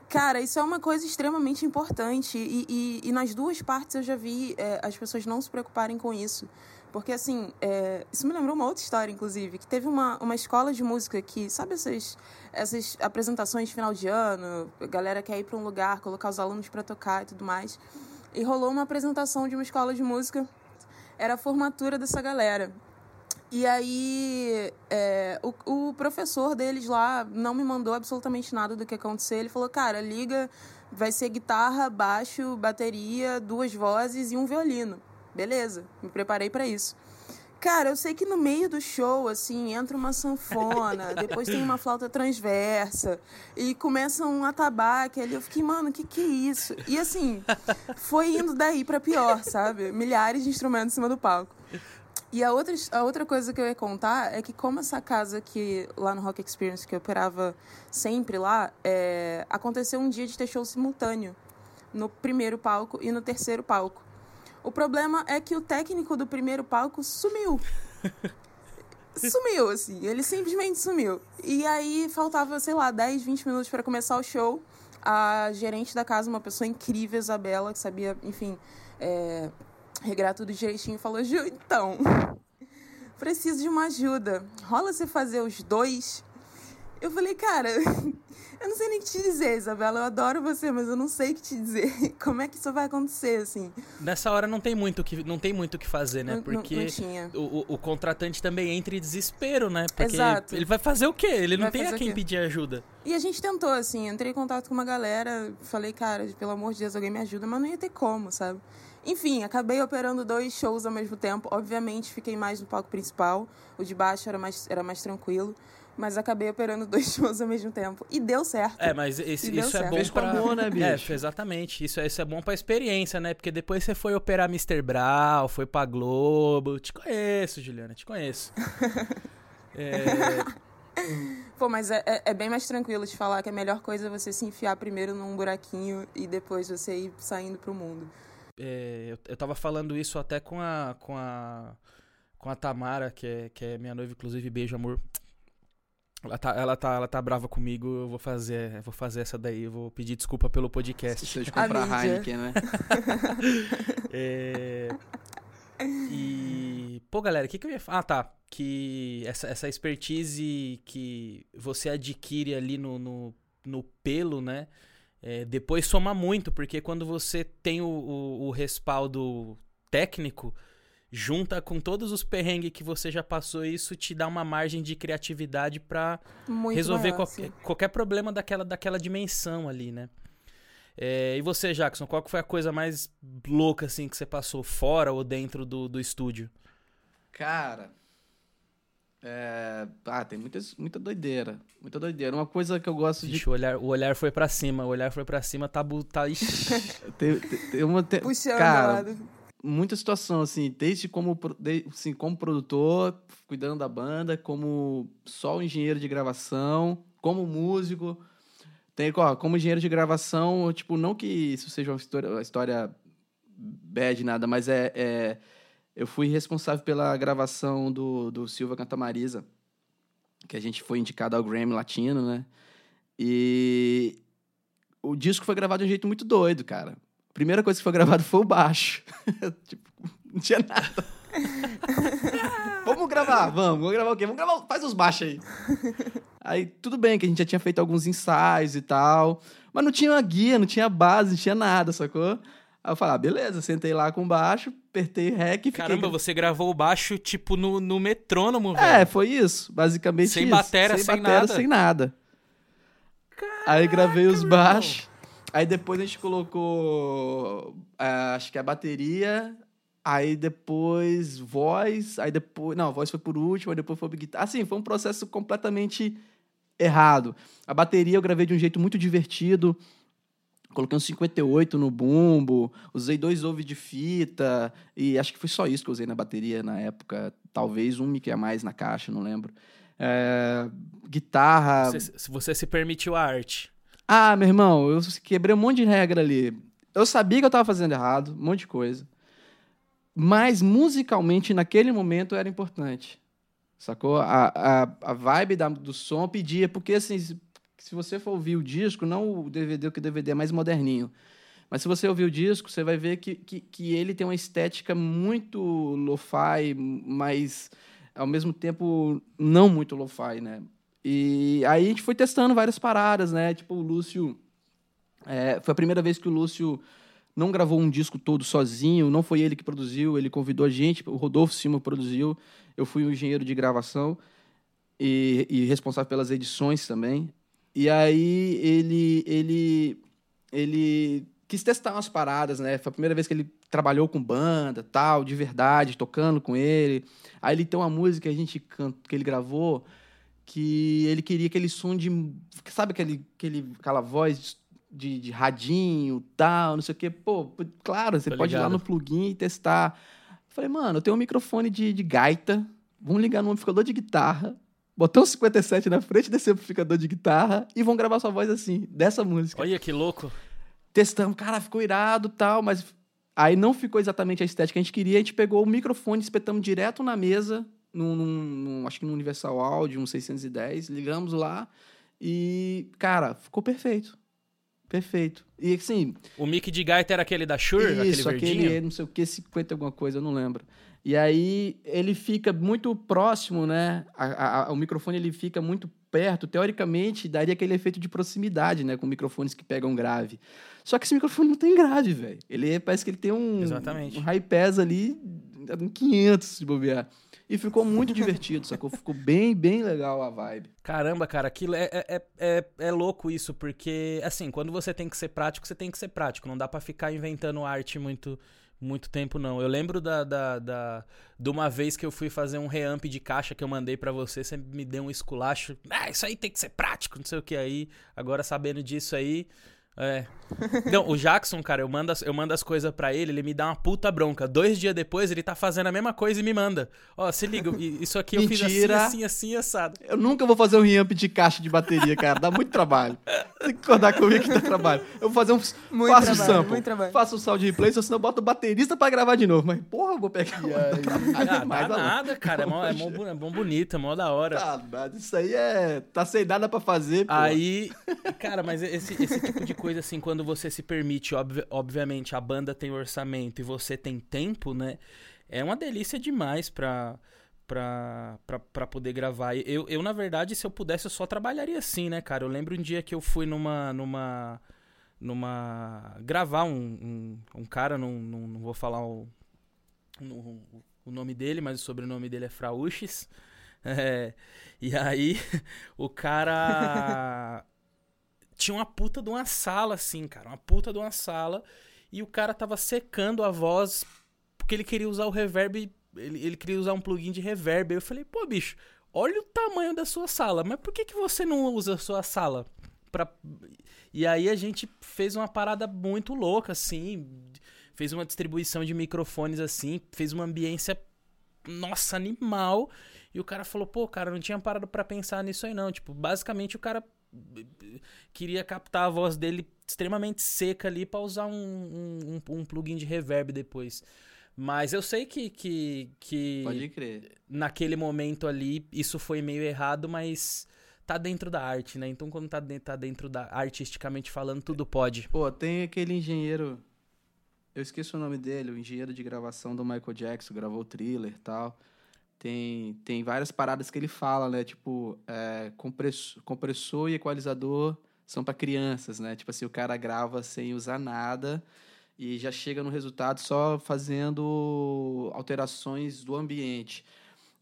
B: cara, isso é uma coisa extremamente importante. E, e, e nas duas partes eu já vi é, as pessoas não se preocuparem com isso. Porque, assim, é, isso me lembrou uma outra história, inclusive, que teve uma, uma escola de música que, sabe essas, essas apresentações de final de ano, a galera quer ir para um lugar, colocar os alunos para tocar e tudo mais. E rolou uma apresentação de uma escola de música, era a formatura dessa galera. E aí, é, o, o professor deles lá não me mandou absolutamente nada do que ia acontecer. Ele falou, cara, liga, vai ser guitarra, baixo, bateria, duas vozes e um violino. Beleza, me preparei para isso. Cara, eu sei que no meio do show, assim, entra uma sanfona, depois tem uma flauta transversa, e começa um atabaque ali. Eu fiquei, mano, o que que é isso? E assim, foi indo daí pra pior, sabe? Milhares de instrumentos em cima do palco. E a outra, a outra coisa que eu ia contar é que como essa casa que lá no Rock Experience, que eu operava sempre lá, é, aconteceu um dia de ter show simultâneo no primeiro palco e no terceiro palco. O problema é que o técnico do primeiro palco sumiu. Sumiu, assim. Ele simplesmente sumiu. E aí faltava, sei lá, 10, 20 minutos para começar o show. A gerente da casa, uma pessoa incrível, Isabela, que sabia, enfim, é, regrar tudo direitinho, falou: Ju, então, preciso de uma ajuda. Rola você fazer os dois? Eu falei, cara, Eu não sei nem o que te dizer, Isabela. Eu adoro você, mas eu não sei o que te dizer. Como é que isso vai acontecer, assim?
A: Nessa hora não tem muito que não tem muito o que fazer, né?
B: Não- não-
A: Porque
B: não tinha.
A: O, o- contratante também entra em desespero, né? Porque
B: Exato.
A: ele vai fazer o quê? Ele não
B: Vai
A: tem a quem pedir ajuda.
B: E a gente tentou, assim, entrei em contato com uma galera, falei, cara, pelo amor de Deus, alguém me ajuda, mas não ia ter como, sabe? Enfim, acabei operando dois shows ao mesmo tempo. Obviamente, fiquei mais no palco principal. O de baixo era mais, era mais tranquilo. Mas acabei operando dois shows ao mesmo tempo. E deu certo.
A: É, mas esse- isso é
B: certo.
A: bom
C: Fez
A: pra...
C: amor, né, bicho?
A: É, exatamente. Isso, é- isso é bom pra experiência, né? Porque depois você foi operar Mr. Brown, foi pra Globo. Te conheço, Juliana, te conheço. É,
B: Pô, mas é, é- é bem mais tranquilo de falar que a melhor coisa é você se enfiar primeiro num buraquinho e depois você ir saindo pro mundo.
A: é, eu, eu tava falando isso até com a, com a, com a Tamara, que é, que é minha noiva, inclusive, beijo, amor. Ela tá, ela, tá, ela tá brava comigo, eu vou fazer, vou fazer essa daí, eu vou pedir desculpa pelo podcast.
C: Esqueceu de
B: A
C: comprar
B: mídia.
C: Heineken, né?
A: É, E. Pô, galera, o que, que eu ia falar? Ah, tá. Que essa, essa expertise que você adquire ali no, no, no pelo, né? é, depois soma muito, porque quando você tem o, o, o respaldo técnico, junta com todos os perrengues que você já passou, isso te dá uma margem de criatividade pra
B: Muito
A: resolver
B: maior,
A: qualquer, qualquer problema daquela, daquela dimensão ali, né? É, e você, Jackson, qual que foi a coisa mais louca assim que você passou fora ou dentro do, do estúdio?
C: Cara. É... Ah, tem muitas, muita doideira. Muita doideira. Uma coisa que eu gosto de.
A: Ixi, o olhar, o olhar foi pra cima, o olhar foi pra cima, tá, tá.
C: Tem, tem- tem uma, tem-
B: Puxando
C: cara,
B: lá do-
C: muita situação, assim, desde como, assim, como produtor, cuidando da banda, como só engenheiro de gravação, como músico. Tem, ó, como engenheiro de gravação, tipo, não que isso seja uma história, uma história bad, nada, mas é, é- Eu fui responsável pela gravação do, do Silva Cantamarisa, que a gente foi indicado ao Grammy Latino, né? E o disco foi gravado de um jeito muito doido, cara. Primeira coisa que foi gravada foi o baixo. tipo, não tinha nada. vamos gravar, vamos. Vamos gravar o quê? Vamos gravar, faz os baixos aí. Aí, tudo bem que a gente já tinha feito alguns ensaios e tal, mas não tinha uma guia, não tinha base, não tinha nada, sacou? Aí eu falei, ah, beleza, sentei lá com o baixo, apertei rec e fiquei...
A: Caramba, você gravou o baixo tipo no, no metrônomo, velho.
C: É, foi isso, basicamente
A: Sem
C: isso.
A: batera, sem nada.
C: sem nada. aí gravei os baixos. Aí depois a gente colocou, ah, acho que a bateria. Aí depois voz. Aí depois. Não, voz foi por último. Aí depois foi guitarra. Assim, foi um processo completamente errado. A bateria eu gravei de um jeito muito divertido. Coloquei um 58 no bumbo, usei dois ouve de fita, e acho que foi só isso que eu usei na bateria na época. Talvez um mic a mais na caixa, não lembro. É, guitarra.
A: Você, você se permitiu a arte.
C: Ah, meu irmão, eu quebrei um monte de regra ali. Eu sabia que eu tava fazendo errado, um monte de coisa. Mas musicalmente, naquele momento, era importante. Sacou? A, a, a vibe da- do som pedia, porque assim, se, se você for ouvir o disco, não o DVD, que o DVD é mais moderninho. Mas se você ouvir o disco, você vai ver que, que, que ele tem uma estética muito lo-fi, mas ao mesmo tempo não muito lo-fi, né? E aí a gente foi testando várias paradas, né? Tipo, o Lúcio. é, foi a primeira vez que o Lúcio não gravou um disco todo sozinho, não foi ele que produziu, ele convidou a gente, o Rodolfo Silva produziu, eu fui o engenheiro de gravação e, e responsável pelas edições também. E aí ele, ele, ele quis testar umas paradas, né? Foi a primeira vez que ele trabalhou com banda, tal, de verdade, tocando com ele. Aí ele tem uma música que a gente que ele gravou que ele queria aquele som de. Sabe aquele, aquele, aquela voz de, de radinho, tal, não sei o quê? Pô, claro, você
A: Tô
C: pode ir lá
A: ligado.
C: no plugin e testar. Falei, mano, eu tenho um microfone de, de gaita, vamos ligar no amplificador de guitarra, botar um 57 na frente desse amplificador de guitarra e vão gravar sua voz assim, dessa música.
A: Olha que louco.
C: Testamos, cara, ficou irado tal, mas aí não ficou exatamente a estética que a gente queria. A gente pegou o microfone, espetamos direto na mesa, num, num- acho que no Universal Audio, um 610, ligamos lá e, cara, ficou perfeito. Perfeito. E assim,
A: O mic de gaita era aquele da Shure,
C: isso,
A: aquele verdinho?
C: aquele, não sei o que, 50 alguma coisa, eu não lembro. E aí ele fica muito próximo, né? A- a- a- o microfone ele fica muito perto, teoricamente, daria aquele efeito de proximidade, né? Com microfones que pegam grave. Só que esse microfone não tem grave, velho. Ele é, parece que ele tem um,
A: Exatamente.
C: um high pass ali, um 500 se bobear. E ficou muito divertido, sacou? Ficou bem, bem legal a vibe.
A: Caramba, cara, aquilo é, é, é, é louco isso, porque, assim, quando você tem que ser prático, você tem que ser prático. Não dá para ficar inventando arte muito muito tempo, não. Eu lembro da, da, da, de uma vez que eu fui fazer um reamp de caixa que eu mandei para você, você me deu um esculacho. Ah, isso aí tem que ser prático, não sei o que aí. Agora sabendo disso aí, é. Não, o Jackson, cara, eu mando as, eu mando as coisas pra ele, ele me dá uma puta bronca. Dois dias depois, ele tá fazendo a mesma coisa e me manda. Ó, se liga, isso aqui eu fiz assim, assim, assim, assado.
C: Eu nunca vou fazer um reamp de caixa de bateria, cara. Dá muito trabalho. Tem que acordar comigo que dá trabalho. Eu vou fazer um.
B: Muito
C: faço
B: trabalho,
C: sample.
B: muito trabalho.
C: Faço o sound replay, senão eu boto o baterista pra gravar de novo. Mas, porra, eu vou pegar.
A: Ah, dá
C: mais a-
A: nada, cara. É mó, é mó, é mó bonito, é mó da hora.
C: Tá, isso aí é. Tá sem nada pra fazer, pô.
A: Aí, cara, mas esse, esse tipo de coisa, assim, quando você se permite, obvi- obviamente, a banda tem orçamento e você tem tempo, né? É uma delícia demais pra, pra, pra, pra poder gravar. Eu, eu, na verdade, se eu pudesse, eu só trabalharia assim, né, cara? Eu lembro um dia que eu fui numa. numa numa gravar um, um, um cara, não, não, não vou falar o, no- o nome dele, mas o sobrenome dele é Frauches. É, e aí, o cara tinha uma puta de uma sala, assim, cara. Uma puta de uma sala. E o cara tava secando a voz porque ele queria usar o reverb. Ele, ele queria usar um plugin de reverb. Eu falei, pô, bicho, olha o tamanho da sua sala. Mas por que, que você não usa a sua sala? Pra... E aí a gente fez uma parada muito louca, assim. Fez uma distribuição de microfones assim. Fez uma ambiência, nossa, animal. E o cara falou, pô, cara, não tinha parado pra pensar nisso aí não. Tipo, basicamente o cara queria captar a voz dele extremamente seca ali pra usar um, um- um plugin de reverb depois. Mas eu sei que, que, que
C: Pode crer.
A: naquele momento ali isso foi meio errado, mas tá dentro da arte, né? Então quando tá dentro, tá dentro da artisticamente falando, tudo pode.
C: Pô, tem aquele engenheiro. Eu esqueço o nome dele, o engenheiro de gravação do Michael Jackson, gravou o thriller e tal. Tem, tem várias paradas que ele fala, né? Tipo, é, compressor, compressor e equalizador são pra crianças, né? Tipo assim, o cara grava sem usar nada e já chega no resultado só fazendo alterações do ambiente.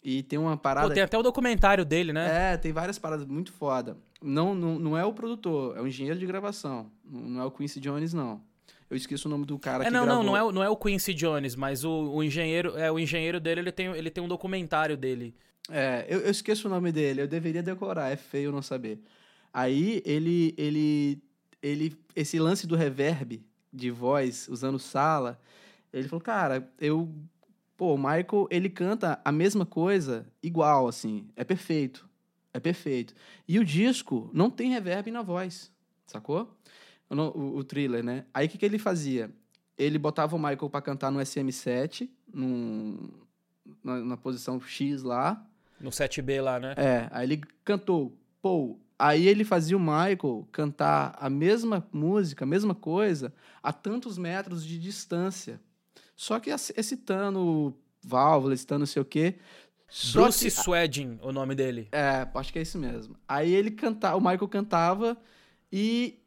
C: E tem uma parada.
A: Pô, tem até o documentário dele, né?
C: É, tem várias paradas muito foda. Não, não, não é o produtor, é o engenheiro de gravação. Não é o Quincy Jones, não. Eu esqueço o nome do cara
A: É,
C: que
A: não,
C: gravou.
A: não, não é, o- não é o Quincy Jones, mas o, o engenheiro, é o engenheiro dele, ele tem, ele tem um documentário dele.
C: É, eu, eu esqueço o nome dele, eu deveria decorar, é feio não saber. Aí ele, ele, ele, esse lance do reverb de voz usando sala, ele falou, cara, eu, pô, o Michael, ele canta a mesma coisa igual, assim, é perfeito, é perfeito. E o disco não tem reverb na voz, sacou? O, o, o thriller, né? Aí o que, que ele fazia? Ele botava o Michael pra cantar no SM7, num, na, na posição X lá,
A: No 7B lá, né?
C: é, aí ele cantou, pô. Aí ele fazia o Michael cantar a mesma música, a mesma coisa, a tantos metros de distância. Só que excitando válvula, excitando não sei o quê.
A: Bruce
C: que,
A: Swedin, o nome dele.
C: é, acho que é isso mesmo. Aí ele cantava, o Michael cantava e,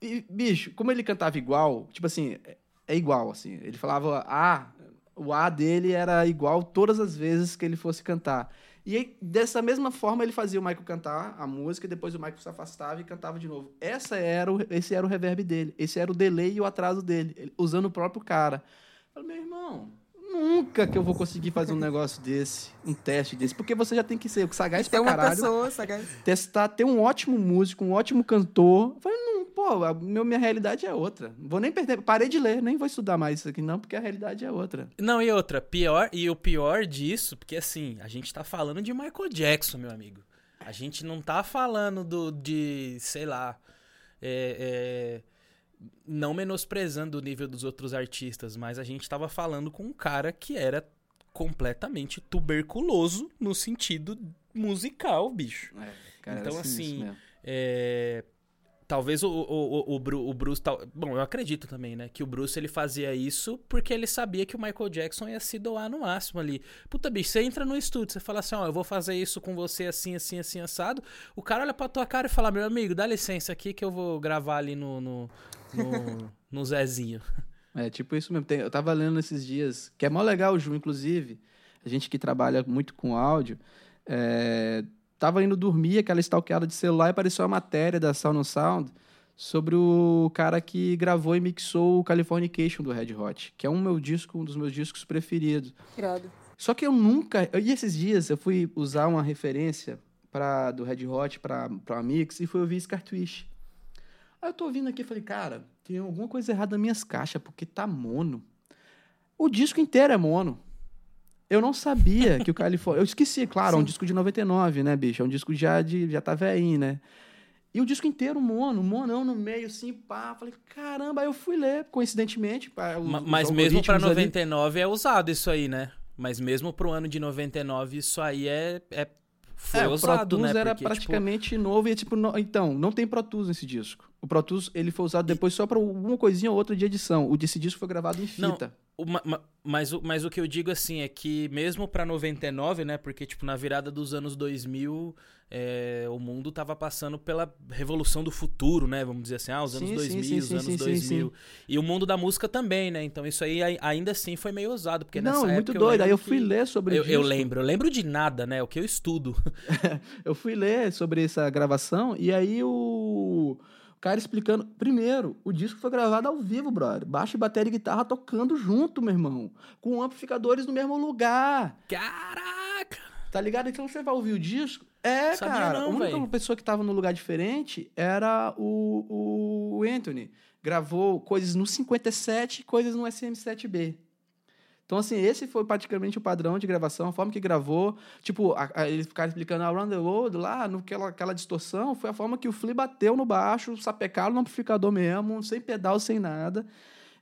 C: e, bicho, como ele cantava igual, tipo assim, é, é igual, assim. Ele falava A, o A dele era igual todas as vezes que ele fosse cantar. E aí, dessa mesma forma ele fazia o Michael cantar a música, depois o Michael se afastava e cantava de novo. Essa era o, esse era o reverb dele, esse era o delay e o atraso dele, ele- usando o próprio cara. Eu falei, meu irmão, nunca que eu vou conseguir fazer um negócio desse, um teste desse, porque você já tem que ser sagaz
B: Tem
C: pra
B: uma
C: caralho
B: pessoa, sagaz.
C: testar, ter um ótimo músico, um ótimo cantor. Eu falei, não, pô, a meu, minha realidade é outra. Não Vou nem perder, parei de ler, nem vou estudar mais isso aqui não, porque a realidade é outra.
A: Não, e outra, pior, e o pior disso, porque assim, a gente tá falando de Michael Jackson, meu amigo. A gente não tá falando do, de, sei lá, é, é, não menosprezando o nível dos outros artistas, mas a gente tava falando com um cara que era completamente tuberculoso no sentido musical, bicho.
C: É, cara,
A: Então, assim. É, talvez o, o, o, o, Bruce. Tal, bom, eu acredito também, né? Que o Bruce ele fazia isso porque ele sabia que o Michael Jackson ia se doar no máximo ali. Puta, bicho, você entra no estúdio, você fala assim: ó, eu vou fazer isso com você assim, assim, assim, assado. O cara olha pra tua cara e fala: meu amigo, dá licença aqui que eu vou gravar ali no, no, no, no Zezinho.
C: É, tipo isso mesmo. Tem, eu tava lendo esses dias, que é mó legal, Ju, inclusive. A gente que trabalha muito com áudio. É, tava indo dormir, aquela stalkeada de celular, e apareceu a matéria da Sound on Sound sobre o cara que gravou e mixou o Californication do Red Hot, que é um meu disco, um dos meus discos preferidos.
B: Irado.
C: Só que eu nunca, e esses dias eu fui usar uma referência para do Red Hot para para mix e fui ouvir Scar Twist. Aí eu tô ouvindo aqui e falei, cara, tem alguma coisa errada nas minhas caixas, porque tá mono. O disco inteiro é mono. Eu não sabia que o Califórnia. Eu esqueci, claro, é um disco de 99, né, bicho? É um disco já de. já tá velhinho, né? E o disco inteiro mono, monão no meio, assim, pá. Falei, caramba, aí eu fui ler, coincidentemente. Pá,
A: os, Mas os mesmo pra 99 ali. é usado isso aí, né? Mas mesmo pro ano de 99, isso aí é, é foi é, usado,
C: o Pro Tools
A: né?
C: era Porque, tipo, praticamente tipo... novo e tipo, então, não tem Pro Tools nesse disco. O Pro Tools ele foi usado depois só para uma coisinha ou outra de edição. O desse disco foi gravado em fita.
A: Não, o, mas, o, mas o que eu digo assim é que mesmo para 99, né? Porque tipo na virada dos anos 2000 é, o mundo estava passando pela revolução do futuro, né? Vamos dizer assim, ah, os anos sim, 2000, sim, os anos 2000. E o mundo da música também, né? Então isso aí ainda assim foi meio usado. Porque
C: Não,
A: nessa
C: muito doido. Aí eu fui ler sobre
A: eu, eu lembro, eu lembro de nada, né? O que eu estudo.
C: eu fui ler sobre essa gravação e aí o cara explicando. Primeiro, o disco foi gravado ao vivo, brother. Baixo, bateria e guitarra tocando junto, meu irmão. Com amplificadores no mesmo lugar.
A: Caraca!
C: Tá ligado? Então você vai ouvir o disco. É, Sabia cara. Não, a única véio. pessoa que tava no lugar diferente era o, o Anthony. Gravou coisas no 57 e coisas no SM7B. Então, assim, esse foi praticamente o padrão de gravação, a forma que gravou. Tipo, a, a, eles ficaram explicando Around the World lá, naquela aquela distorção, foi a forma que o Flea bateu no baixo, sapecaram no amplificador mesmo, sem pedal, sem nada.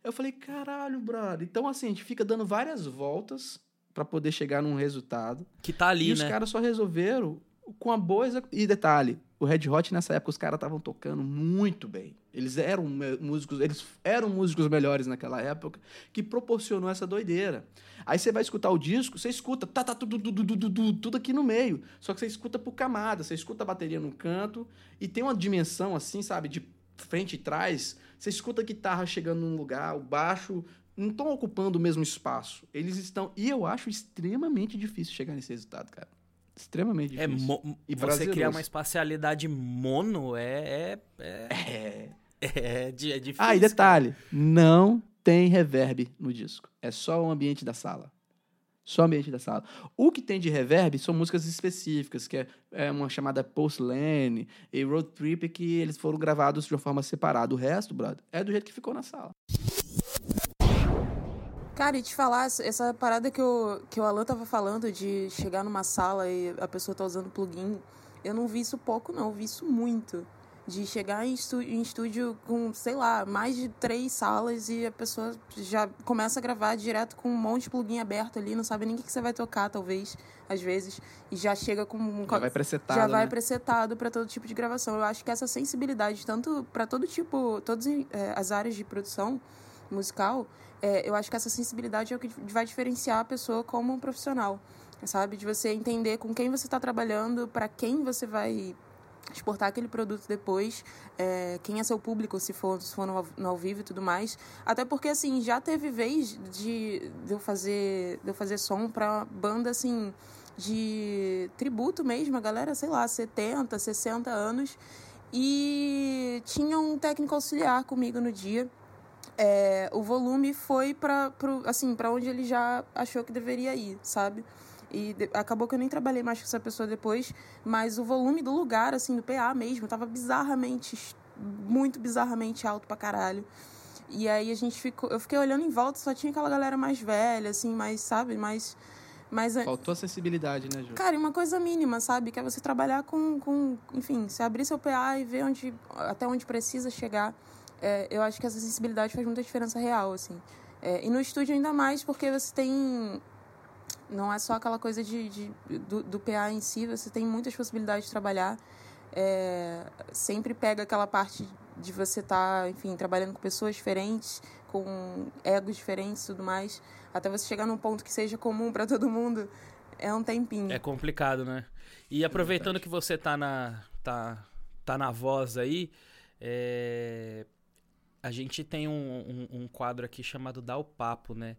C: Eu falei, caralho, brother. Então, assim, a gente fica dando várias voltas para poder chegar num resultado.
A: Que tá ali,
C: e
A: né?
C: os caras só resolveram com a boa. E detalhe, o Red Hot nessa época os caras estavam tocando muito bem. Eles eram músicos, eles eram músicos melhores naquela época que proporcionou essa doideira. Aí você vai escutar o disco, você escuta tá tá tudo tudo, tudo, tudo, tudo aqui no meio. Só que você escuta por camada, você escuta a bateria no canto e tem uma dimensão assim, sabe, de frente e trás. Você escuta a guitarra chegando num lugar, o baixo não estão ocupando o mesmo espaço. Eles estão. E eu acho extremamente difícil chegar nesse resultado, cara. Extremamente
A: é
C: difícil.
A: É e você criar uma espacialidade mono é. É. É, é, é, é difícil.
C: Ah, e detalhe: não tem reverb no disco. É só o ambiente da sala. Só o ambiente da sala. O que tem de reverb são músicas específicas, que é, é uma chamada Post Lane e Road Trip, que eles foram gravados de uma forma separada. O resto, brother, é do jeito que ficou na sala.
B: Cara, e te falar, essa parada que o, que o Alan tava falando de chegar numa sala e a pessoa tá usando plugin, eu não vi isso pouco, não, eu vi isso muito. De chegar em estúdio, em estúdio com, sei lá, mais de três salas e a pessoa já começa a gravar direto com um monte de plugin aberto ali, não sabe nem o que você vai tocar, talvez, às vezes, e já chega com um.
C: Já vai presetado.
B: Já vai
C: né?
B: presetado para todo tipo de gravação. Eu acho que essa sensibilidade, tanto para todo tipo, todas é, as áreas de produção musical, é, eu acho que essa sensibilidade é o que vai diferenciar a pessoa como um profissional, sabe? De você entender com quem você está trabalhando, para quem você vai exportar aquele produto depois, é, quem é seu público, se for, se for no, no, ao vivo e tudo mais. Até porque, assim, já teve vez de, de eu fazer de eu fazer som para banda, assim, de tributo mesmo, a galera, sei lá, 70, 60 anos, e tinha um técnico auxiliar comigo no dia, é, o volume foi para assim, para onde ele já achou que deveria ir, sabe? E de, acabou que eu nem trabalhei mais com essa pessoa depois, mas o volume do lugar, assim, do PA mesmo, tava bizarramente, muito bizarramente alto pra caralho. E aí a gente ficou, eu fiquei olhando em volta, só tinha aquela galera mais velha, assim, mais, sabe, mais mas,
C: Faltou acessibilidade, né, Ju?
B: Cara, uma coisa mínima, sabe? Que é você trabalhar com, com enfim, você abrir seu PA e ver onde, até onde precisa chegar é, eu acho que essa sensibilidade faz muita diferença real, assim. É, e no estúdio ainda mais porque você tem... Não é só aquela coisa de, de do, do, PA em si, você tem muitas possibilidades de trabalhar. é, sempre pega aquela parte de você estar, tá, enfim, trabalhando com pessoas diferentes, com egos diferentes e tudo mais, até você chegar num ponto que seja comum para todo mundo, é um tempinho.
A: É complicado, né? E aproveitando que você tá na, tá, tá na voz aí, é... a gente tem um, um, um quadro aqui chamado Dá o Papo, né?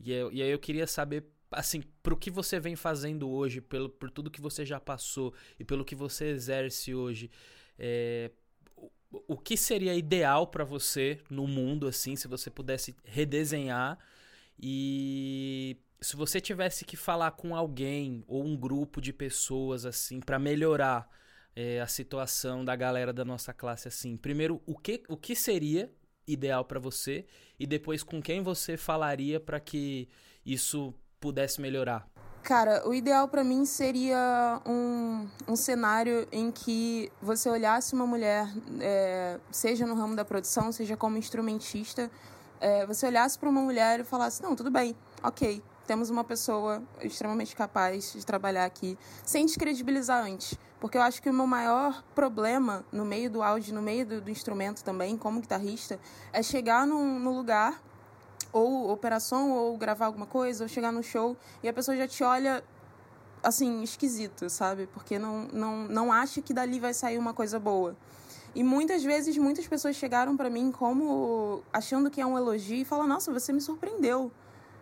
A: E, eu, e aí eu queria saber, assim, pro que você vem fazendo hoje, pelo, por tudo que você já passou e pelo que você exerce hoje, é, o, o que seria ideal para você no mundo, assim, se você pudesse redesenhar e se você tivesse que falar com alguém ou um grupo de pessoas, assim, para melhorar é, a situação da galera da nossa classe, assim, primeiro, o que, o que seria ideal para você e depois com quem você falaria para que isso pudesse melhorar?
B: Cara, o ideal para mim seria um, um cenário em que você olhasse uma mulher, é, seja no ramo da produção, seja como instrumentista, é, você olhasse para uma mulher e falasse: não, tudo bem, ok, temos uma pessoa extremamente capaz de trabalhar aqui, sem descredibilizar antes. Porque eu acho que o meu maior problema no meio do áudio, no meio do, do instrumento também, como guitarrista, é chegar no lugar, ou operação, ou gravar alguma coisa, ou chegar no show, e a pessoa já te olha assim, esquisito, sabe? Porque não, não, não acha que dali vai sair uma coisa boa. E muitas vezes, muitas pessoas chegaram para mim como achando que é um elogio e falam: Nossa, você me surpreendeu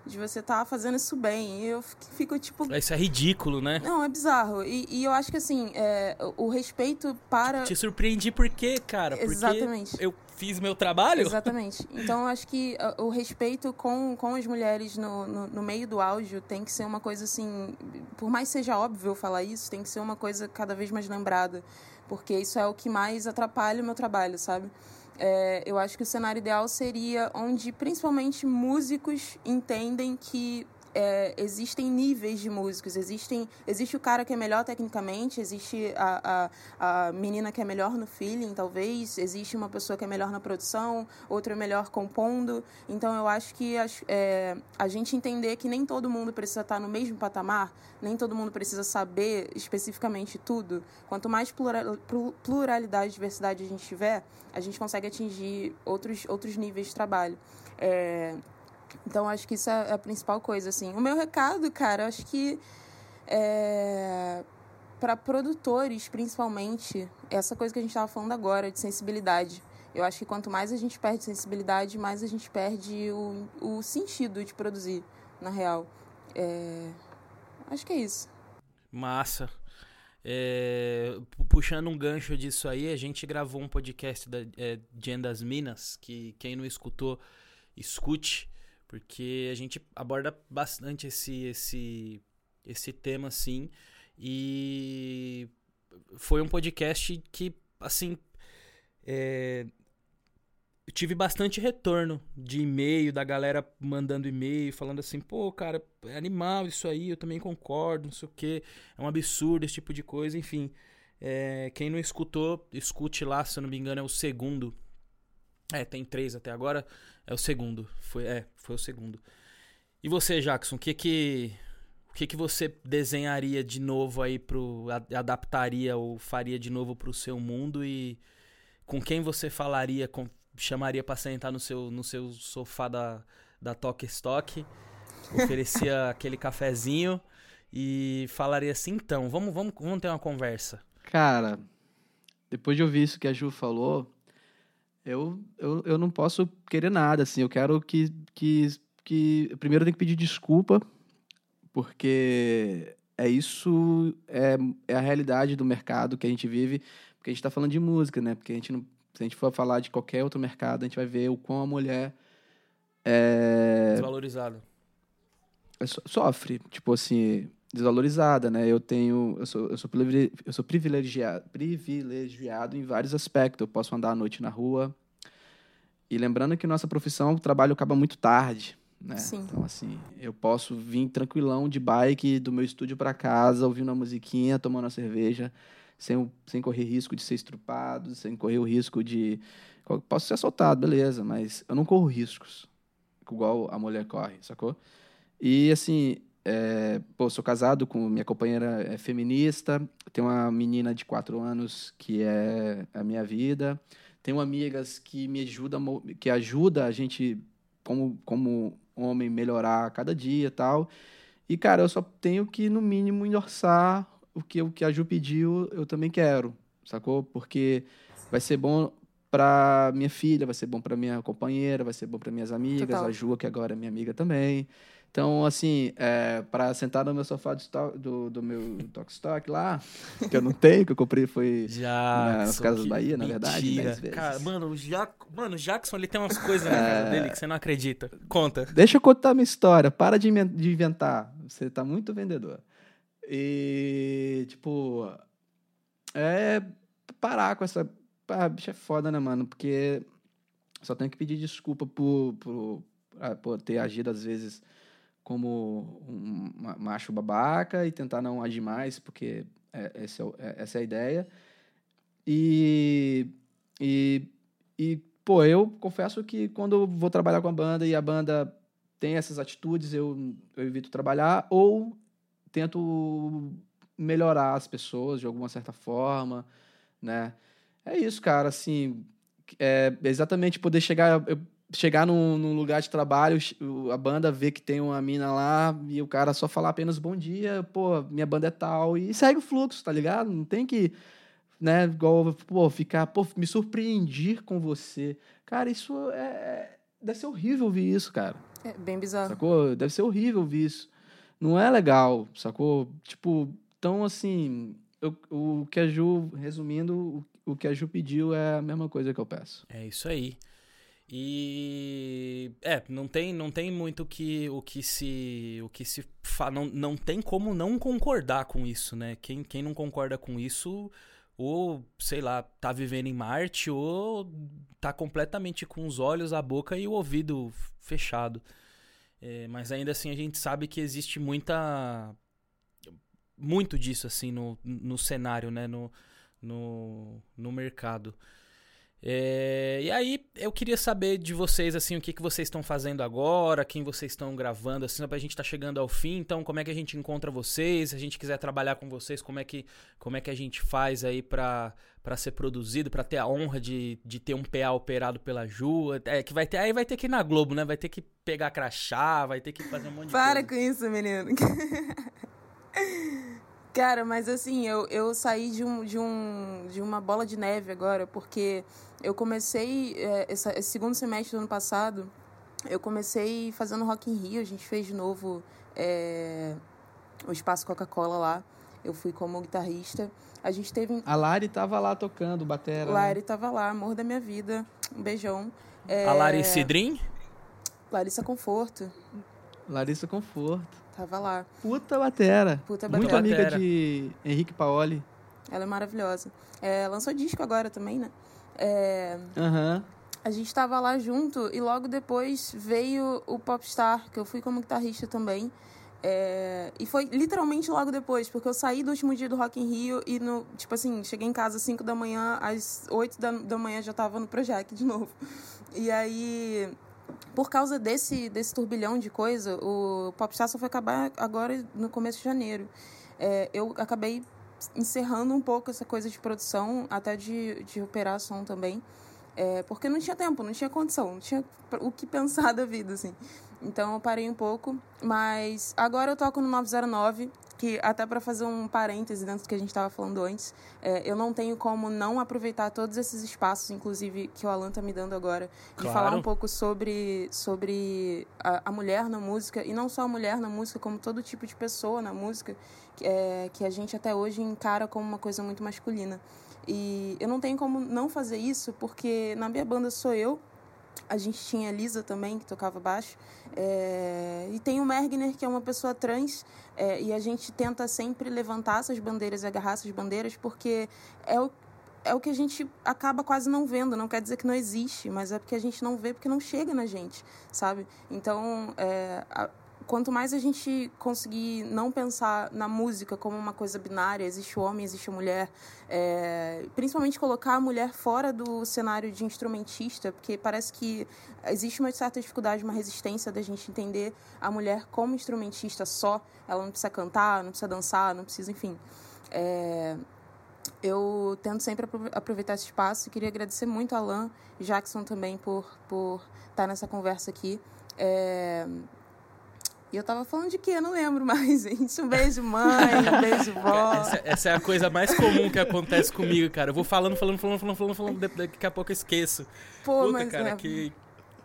B: de você estar tá fazendo isso bem. E eu fico tipo.
A: Isso é ridículo, né?
B: Não, é bizarro. E, e eu acho que assim, é, o respeito para.
A: Te surpreendi por quê, cara? Porque
B: Exatamente.
A: Eu fiz meu trabalho?
B: Exatamente. Então eu acho que uh, o respeito com, com as mulheres no, no, no, meio do áudio tem que ser uma coisa assim. Por mais seja óbvio falar isso, tem que ser uma coisa cada vez mais lembrada. Porque isso é o que mais atrapalha o meu trabalho, sabe? É, eu acho que o cenário ideal seria onde principalmente músicos entendem que é, existem níveis de músicos. Existem, existe o cara que é melhor tecnicamente, existe a, a, a menina que é melhor no feeling, talvez, existe uma pessoa que é melhor na produção, outra é melhor compondo. Então, eu acho que é, a gente entender que nem todo mundo precisa estar no mesmo patamar, nem todo mundo precisa saber especificamente tudo. Quanto mais plural, pluralidade e diversidade a gente tiver, a gente consegue atingir outros, outros níveis de trabalho. É, então, acho que isso é a principal coisa, assim. O meu recado, cara, acho que é, para produtores, principalmente, essa coisa que a gente estava falando agora, de sensibilidade. Eu acho que quanto mais a gente perde sensibilidade, mais a gente perde o, o sentido de produzir, na real. É, acho que é isso.
A: Massa. É, puxando um gancho disso aí, a gente gravou um podcast da é, Minas, que quem não escutou, escute porque a gente aborda bastante esse esse esse tema assim e foi um podcast que assim é, eu tive bastante retorno de e-mail da galera mandando e-mail falando assim pô cara é animal isso aí eu também concordo não sei o que é um absurdo esse tipo de coisa enfim. É, quem não escutou escute lá se eu não me engano é o segundo é tem três até agora é o segundo. Foi, é, foi o segundo. E você, Jackson, o que que o que que você desenharia de novo aí pro adaptaria ou faria de novo pro seu mundo e com quem você falaria, com, chamaria para sentar no seu no seu sofá da da Talk Stock, oferecia aquele cafezinho e falaria assim, então, vamos vamos vamos ter uma conversa.
C: Cara, depois de ouvir isso que a Ju falou, eu, eu, eu não posso querer nada, assim. Eu quero que, que, que... Primeiro eu tenho que pedir desculpa, porque é isso, é, é a realidade do mercado que a gente vive, porque a gente está falando de música, né? Porque a gente não, se a gente for falar de qualquer outro mercado, a gente vai ver o quão a mulher é...
A: Desvalorizada.
C: É sofre, tipo assim, desvalorizada, né? Eu tenho, eu sou, eu sou, eu sou privilegiado, privilegiado em vários aspectos. Eu posso andar à noite na rua. E lembrando que nossa profissão, o trabalho acaba muito tarde, né?
B: Sim.
C: Então assim, eu posso vir tranquilão de bike do meu estúdio para casa, ouvindo uma musiquinha, tomando uma cerveja, sem, sem correr risco de ser estrupado, sem correr o risco de posso ser assaltado, beleza, mas eu não corro riscos igual a mulher corre, sacou? E assim, é, pô, sou casado com minha companheira é feminista, tenho uma menina de quatro anos que é a minha vida, tenho amigas que me ajudam, que ajuda a gente como como homem melhorar cada dia, tal. E cara, eu só tenho que no mínimo endorçar o que o que a Ju pediu, eu também quero, sacou? Porque vai ser bom para minha filha, vai ser bom para minha companheira, vai ser bom para minhas amigas, Total. a Ju, que agora é minha amiga também. Então, assim, é, para sentar no meu sofá do, stock, do, do meu Talk Stock lá, que eu não tenho, que eu comprei foi
A: Jackson,
C: nas Casas Bahia, na verdade,
A: Cara, mano, o ja... mano, o Jackson, ele tem umas coisas na casa é. dele que você não acredita. Conta.
C: Deixa eu contar minha história. Para de inventar. Você tá muito vendedor. E, tipo, é parar com essa ah, bicho é foda, né, mano? Porque só tenho que pedir desculpa por, por, ah, por ter agido, às vezes, como um macho babaca e tentar não agir mais, porque é, esse é, é, essa é a ideia. E, e, e, pô, eu confesso que quando eu vou trabalhar com a banda e a banda tem essas atitudes, eu, eu evito trabalhar ou tento melhorar as pessoas de alguma certa forma, né? É isso, cara, assim, é exatamente poder chegar, eu, chegar num, num, lugar de trabalho, a banda vê que tem uma mina lá e o cara só falar apenas bom dia, pô, minha banda é tal, e segue o fluxo, tá ligado? Não tem que, né, igual, pô, ficar, pô, me surpreender com você. Cara, isso é, é. Deve ser horrível ouvir isso, cara.
B: É bem bizarro.
C: Sacou? Deve ser horrível ouvir isso. Não é legal, sacou? Tipo, então assim, eu, o que a Ju, resumindo, o que a Ju pediu é a mesma coisa que eu peço.
A: É isso aí. E é, não tem, não tem muito que, o que se o que se fa, não, não tem como não concordar com isso, né? Quem, quem não concorda com isso ou, sei lá, tá vivendo em Marte ou tá completamente com os olhos, a boca e o ouvido fechado. É, mas ainda assim a gente sabe que existe muita muito disso assim no, no cenário, né? No, no, no mercado. É, e aí eu queria saber de vocês assim o que, que vocês estão fazendo agora, quem vocês estão gravando, assim, a gente tá chegando ao fim, então como é que a gente encontra vocês? Se a gente quiser trabalhar com vocês, como é que, como é que a gente faz aí para para ser produzido, para ter a honra de, de ter um PA operado pela Ju? É que vai ter, aí vai ter que ir na Globo, né? Vai ter que pegar crachá, vai ter que fazer um monte de
B: Para
A: coisa.
B: com isso, menino. Cara, mas assim, eu, eu saí de, um, de, um, de uma bola de neve agora, porque eu comecei é, essa, esse segundo semestre do ano passado, eu comecei fazendo Rock in Rio, a gente fez de novo é, o Espaço Coca-Cola lá. Eu fui como guitarrista. A gente teve.
C: A Lari tava lá tocando, batera.
B: Lari né? tava lá, amor da minha vida. Um beijão. É...
A: A Lari Cidrim?
B: Larissa Conforto.
C: Larissa Conforto.
B: Tava lá.
C: Puta batera.
B: Puta
C: batera. Muito amiga de Henrique Paoli.
B: Ela é maravilhosa. É, lançou disco agora também, né? É,
C: uhum.
B: A gente tava lá junto e logo depois veio o Popstar, que eu fui como guitarrista também. É, e foi literalmente logo depois, porque eu saí do último dia do Rock in Rio e, no, tipo assim, cheguei em casa às 5 da manhã, às 8 da, da manhã já tava no Projac de novo. E aí por causa desse, desse turbilhão de coisa, o Popstar só foi acabar agora no começo de janeiro. É, eu acabei encerrando um pouco essa coisa de produção, até de, de operar som também, é, porque não tinha tempo, não tinha condição, não tinha o que pensar da vida, assim. Então eu parei um pouco, mas agora eu toco no 909, que até para fazer um parêntese dentro do que a gente estava falando antes, é, eu não tenho como não aproveitar todos esses espaços, inclusive que o Alan tá me dando agora, de falar um pouco sobre, sobre a, a, mulher na música, e não só a mulher na música, como todo tipo de pessoa na música, que, é, que a gente até hoje encara como uma coisa muito masculina. E eu não tenho como não fazer isso, porque na minha banda sou eu, a gente tinha a Lisa também, que tocava baixo. É, e tem o Mergner, que é uma pessoa trans. É, e a gente tenta sempre levantar essas bandeiras e agarrar essas bandeiras, porque é o, é o que a gente acaba quase não vendo. Não quer dizer que não existe, mas é porque a gente não vê porque não chega na gente, sabe? Então, é, quanto mais a gente conseguir não pensar na música como uma coisa binária, existe o homem, existe a mulher, é, principalmente colocar a mulher fora do cenário de instrumentista, porque parece que existe uma certa dificuldade, uma resistência da gente entender a mulher como instrumentista só. Ela não precisa cantar, não precisa dançar, não precisa, enfim. É, eu tento sempre aproveitar esse espaço e queria agradecer muito a Alan e Jackson também por, por estar nessa conversa aqui. É... E eu tava falando de quê? Eu não lembro mais, gente. Um beijo, mãe, um beijo, vó.
A: Essa, essa, é a coisa mais comum que acontece comigo, cara. Eu vou falando, falando, falando, falando, falando, falando, daqui a pouco eu esqueço. Pô, Puta, mas cara, é... que,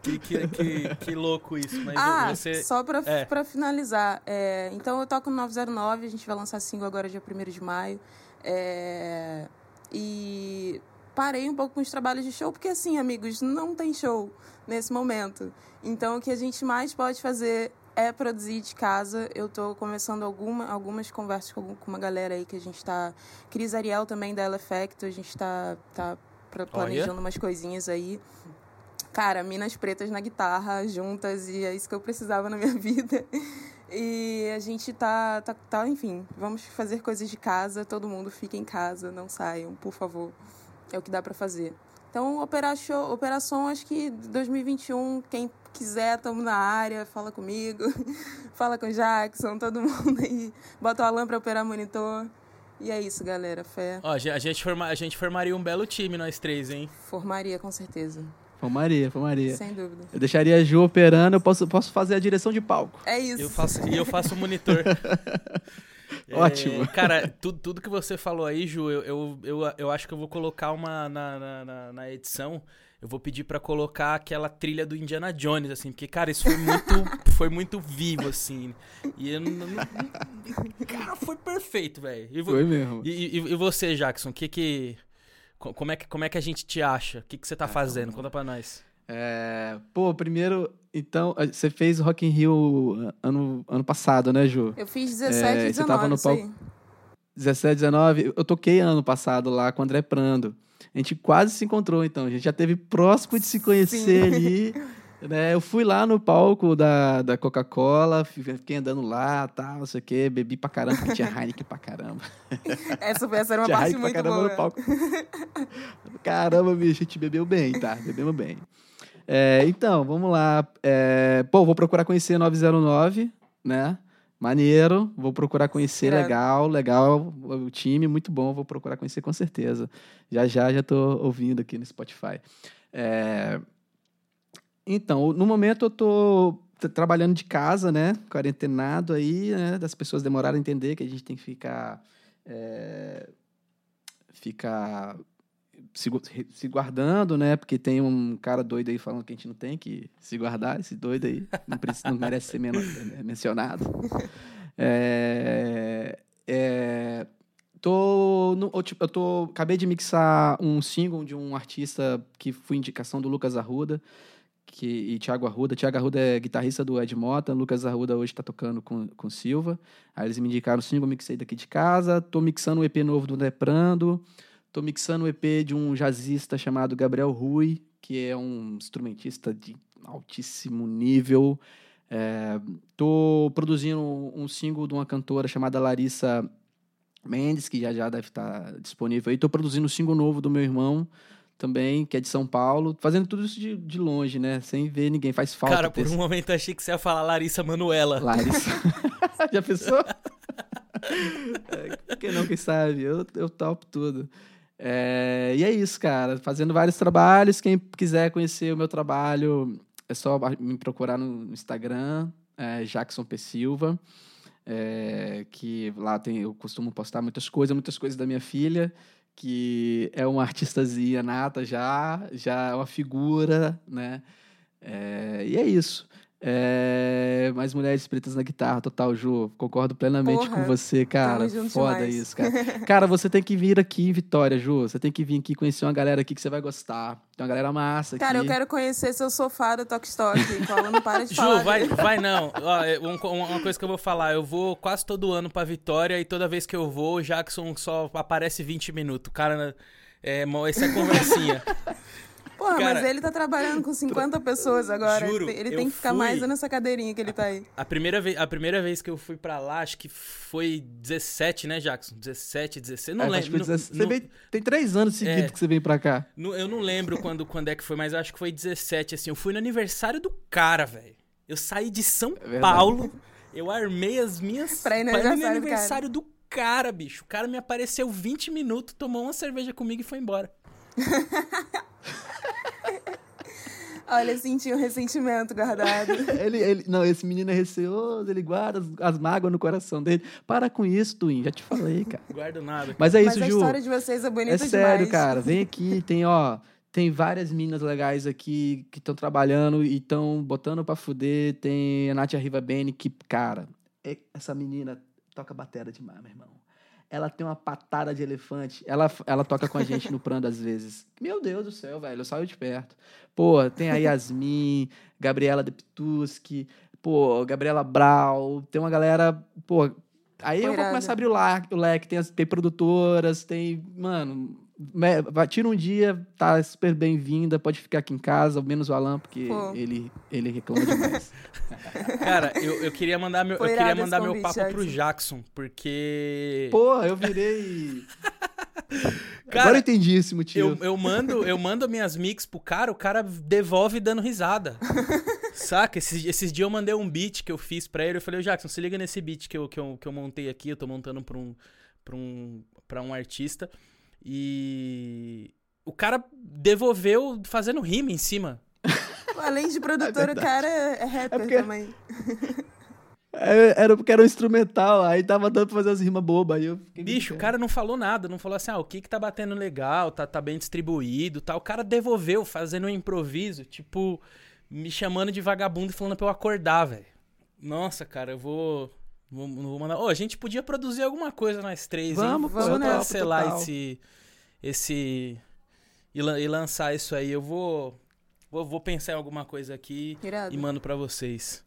A: que, que, que, que, louco isso. Mas
B: ah,
A: você...
B: só pra, é. pra finalizar. É, então eu toco no 909, a gente vai lançar single agora dia 1 de maio. É, e parei um pouco com os trabalhos de show, porque assim, amigos, não tem show nesse momento. Então o que a gente mais pode fazer é produzir de casa. Eu estou começando alguma, algumas conversas com, com uma galera aí que a gente está. Cris Ariel também da Ela Effect, a gente está tá planejando umas coisinhas aí. Cara, Minas Pretas na guitarra, juntas, e é isso que eu precisava na minha vida. E a gente tá, tá, tá, enfim, vamos fazer coisas de casa, todo mundo fica em casa, não saiam, por favor. É o que dá para fazer. Então, operação, operação, acho que 2021, quem quiser, estamos na área, fala comigo, fala com o Jackson, todo mundo aí, bota o Alan para operar monitor. E é isso, galera, fé.
A: Ó, a gente, forma, a gente formaria um belo time, nós três, hein?
B: Formaria, com certeza.
C: Formaria, formaria.
B: Sem dúvida.
C: Eu deixaria a Ju operando, eu posso, posso fazer a direção de palco.
B: É isso.
A: Eu faço, e eu faço o monitor.
C: Ótimo.
A: É, cara, tudo, tudo que você falou aí, Ju, eu, eu, eu, eu acho que eu vou colocar uma na, na, na edição. Eu vou pedir para colocar aquela trilha do Indiana Jones, assim, porque, cara, isso foi muito, foi muito vivo, assim. E eu não, não Cara, foi perfeito, velho.
C: Foi mesmo.
A: E, e, e você, Jackson, o que que. Como é que, como é que a gente te acha? O que, que você tá ah, fazendo? Conta pra nós.
C: É, pô, primeiro, então, você fez o Rock in Rio ano, ano passado, né, Ju?
B: Eu fiz 17 e é, 19, você tava no palco...
C: 17, 19, eu toquei ano passado lá com o André Prando. A gente quase se encontrou, então. A gente já teve próximo de se conhecer Sim. ali. Né? Eu fui lá no palco da, da Coca-Cola, fiquei andando lá, tal, não sei o quê, bebi pra caramba, porque tinha Heineken pra caramba.
B: Essa, essa era uma tinha parte Heineken muito pra caramba boa. no palco.
C: Caramba, bicho, a gente bebeu bem, tá? Bebemos bem. É, então, vamos lá. É, pô, vou procurar conhecer 909, né? Maneiro, vou procurar conhecer, legal, legal, o time, muito bom, vou procurar conhecer com certeza. Já já, já tô ouvindo aqui no Spotify. É, então, no momento eu tô trabalhando de casa, né? Quarentenado aí, né? Das pessoas demoraram a entender que a gente tem que ficar. É, ficar se, se, guardando, né? Porque tem um cara doido aí falando que a gente não tem que se guardar, esse doido aí. Não, precisa, não merece ser mencionado. É, é, tô no, eu, tipo, eu tô, acabei de mixar um single de um artista que foi indicação do Lucas Arruda que, e Thiago Arruda. Thiago Arruda é guitarrista do Ed Mota, Lucas Arruda hoje está tocando com, com Silva. Aí eles me indicaram o single, mixei daqui de casa. Tô mixando um EP novo do Deprando. Tô mixando um EP de um jazzista chamado Gabriel Rui, que é um instrumentista de altíssimo nível. É, tô produzindo um single de uma cantora chamada Larissa Mendes, que já já deve estar tá disponível aí. Tô produzindo um single novo do meu irmão, também, que é de São Paulo, fazendo tudo isso de, de longe, né? Sem ver ninguém, faz falta.
A: Cara, por um momento achei que você ia falar Larissa Manuela.
C: Larissa. Já pensou? é, por que não, quem sabe? Eu, eu topo tudo. É, e é isso, cara. Fazendo vários trabalhos. Quem quiser conhecer o meu trabalho, é só me procurar no Instagram, é Jackson P. Silva. É, que lá tem, eu costumo postar muitas coisas, muitas coisas da minha filha que é uma artistazinha nata já, já é uma figura, né? É, e é isso. É, mais mulheres pretas na guitarra, total, Ju. Concordo plenamente Porra, com você, cara. Foda demais. isso, cara. cara, você tem que vir aqui em Vitória, Ju. Você tem que vir aqui conhecer uma galera aqui que você vai gostar. Tem uma galera massa
B: Cara,
C: aqui.
B: eu quero conhecer seu sofá do Tokstok. Paulo, não para de falar.
A: Ju, vai, vai não. Ó, é, uma coisa que eu vou falar. Eu vou quase todo ano pra Vitória e toda vez que eu vou, o Jackson só aparece 20 minutos. Cara, é, essa é conversinha.
B: Pô,
A: Cara,
B: mas ele tá trabalhando com 50 pessoas agora.
A: Juro,
B: ele tem que ficar
A: fui-
B: mais nessa cadeirinha que ele tá aí.
A: A primeira, vez, a primeira vez que eu fui pra lá, acho que foi 17, né, Jackson? 17, 16, não
C: É, acho
A: lembro. não-
C: você
A: não-
C: veio- tem três anos seguidos
A: É.
C: que você veio pra cá.
A: não- eu não lembro quando, quando é que foi, mas acho que foi 17, assim. Eu fui no aniversário do cara, velho. Eu saí de São
C: verdade.
A: Paulo, eu armei as minhas...
B: Pra ir no
A: no
B: aniversário do
A: aniversário do cara, bicho. O cara me apareceu 20 minutos, tomou uma cerveja comigo e foi embora.
B: Olha, senti um ressentimento guardado.
C: Ele, ele- não, esse menino é receoso, ele guarda as, as mágoas no coração dele. Para com isso, Twin, já te falei, cara.
A: Guardo nada.
C: Mas é
B: Mas
C: isso,
B: a
C: Ju.
B: história de vocês é bonita
C: É sério,
B: demais.
C: cara. Vem aqui, tem, ó. Tem várias minas legais aqui que estão trabalhando e estão botando pra fuder. Tem a Nath Arriva Bene, que, cara, é- essa menina toca batera demais, meu irmão. Ela tem uma patada de elefante. Ela, ela toca com a gente no Prando às vezes. Meu Deus do céu, velho. Eu saio de perto. Pô, tem a Yasmin, Gabriela Deptuski, pô, Gabriela Brau. Tem uma galera, pô. Aí eu vou começar a abrir o leque. Tem, as- tem produtoras, tem. Mano, tira um dia, tá super bem-vinda. Pode ficar aqui em casa, menos o Alan, porque
B: Pô.
C: ele, ele reclama demais.
A: Cara, eu, eu queria mandar meu, eu queria mandar meu papo pro
B: Jackson.
A: Porque...
C: pô, eu virei.
A: Cara,
C: Agora eu entendi esse motivo.
A: Eu, eu mando eu mando minhas mix pro cara, o cara devolve dando risada. Saca? Esses, esses dias eu mandei um beat que eu fiz pra ele. Eu falei, Jackson, se liga nesse beat que eu, que eu, que eu montei aqui. Eu tô montando pra um, pra, um, pra um artista. E o cara devolveu fazendo rima em cima.
B: Além de produtor, o cara é rapper
C: porque-
B: também.
C: É, Era porque era um instrumental, aí tava dando pra fazer as rimas bobas. Aí eu fiquei
A: Bicho, o cara não falou nada, não falou assim, ah, o que que tá batendo legal, tá, tá bem distribuído tal. O cara devolveu fazendo um improviso, tipo, me chamando de vagabundo e falando pra eu acordar, velho. Nossa, cara, eu vou. Vou, não vou mandar. Ô, a gente podia produzir alguma coisa nós três,
C: Vamos,
A: hein?
B: eu topo,
A: cancelar
C: total.
A: esse. Esse. E, e lançar isso aí. Eu vou. Vou, vou pensar em alguma coisa aqui
B: Irado.
A: e mando pra vocês.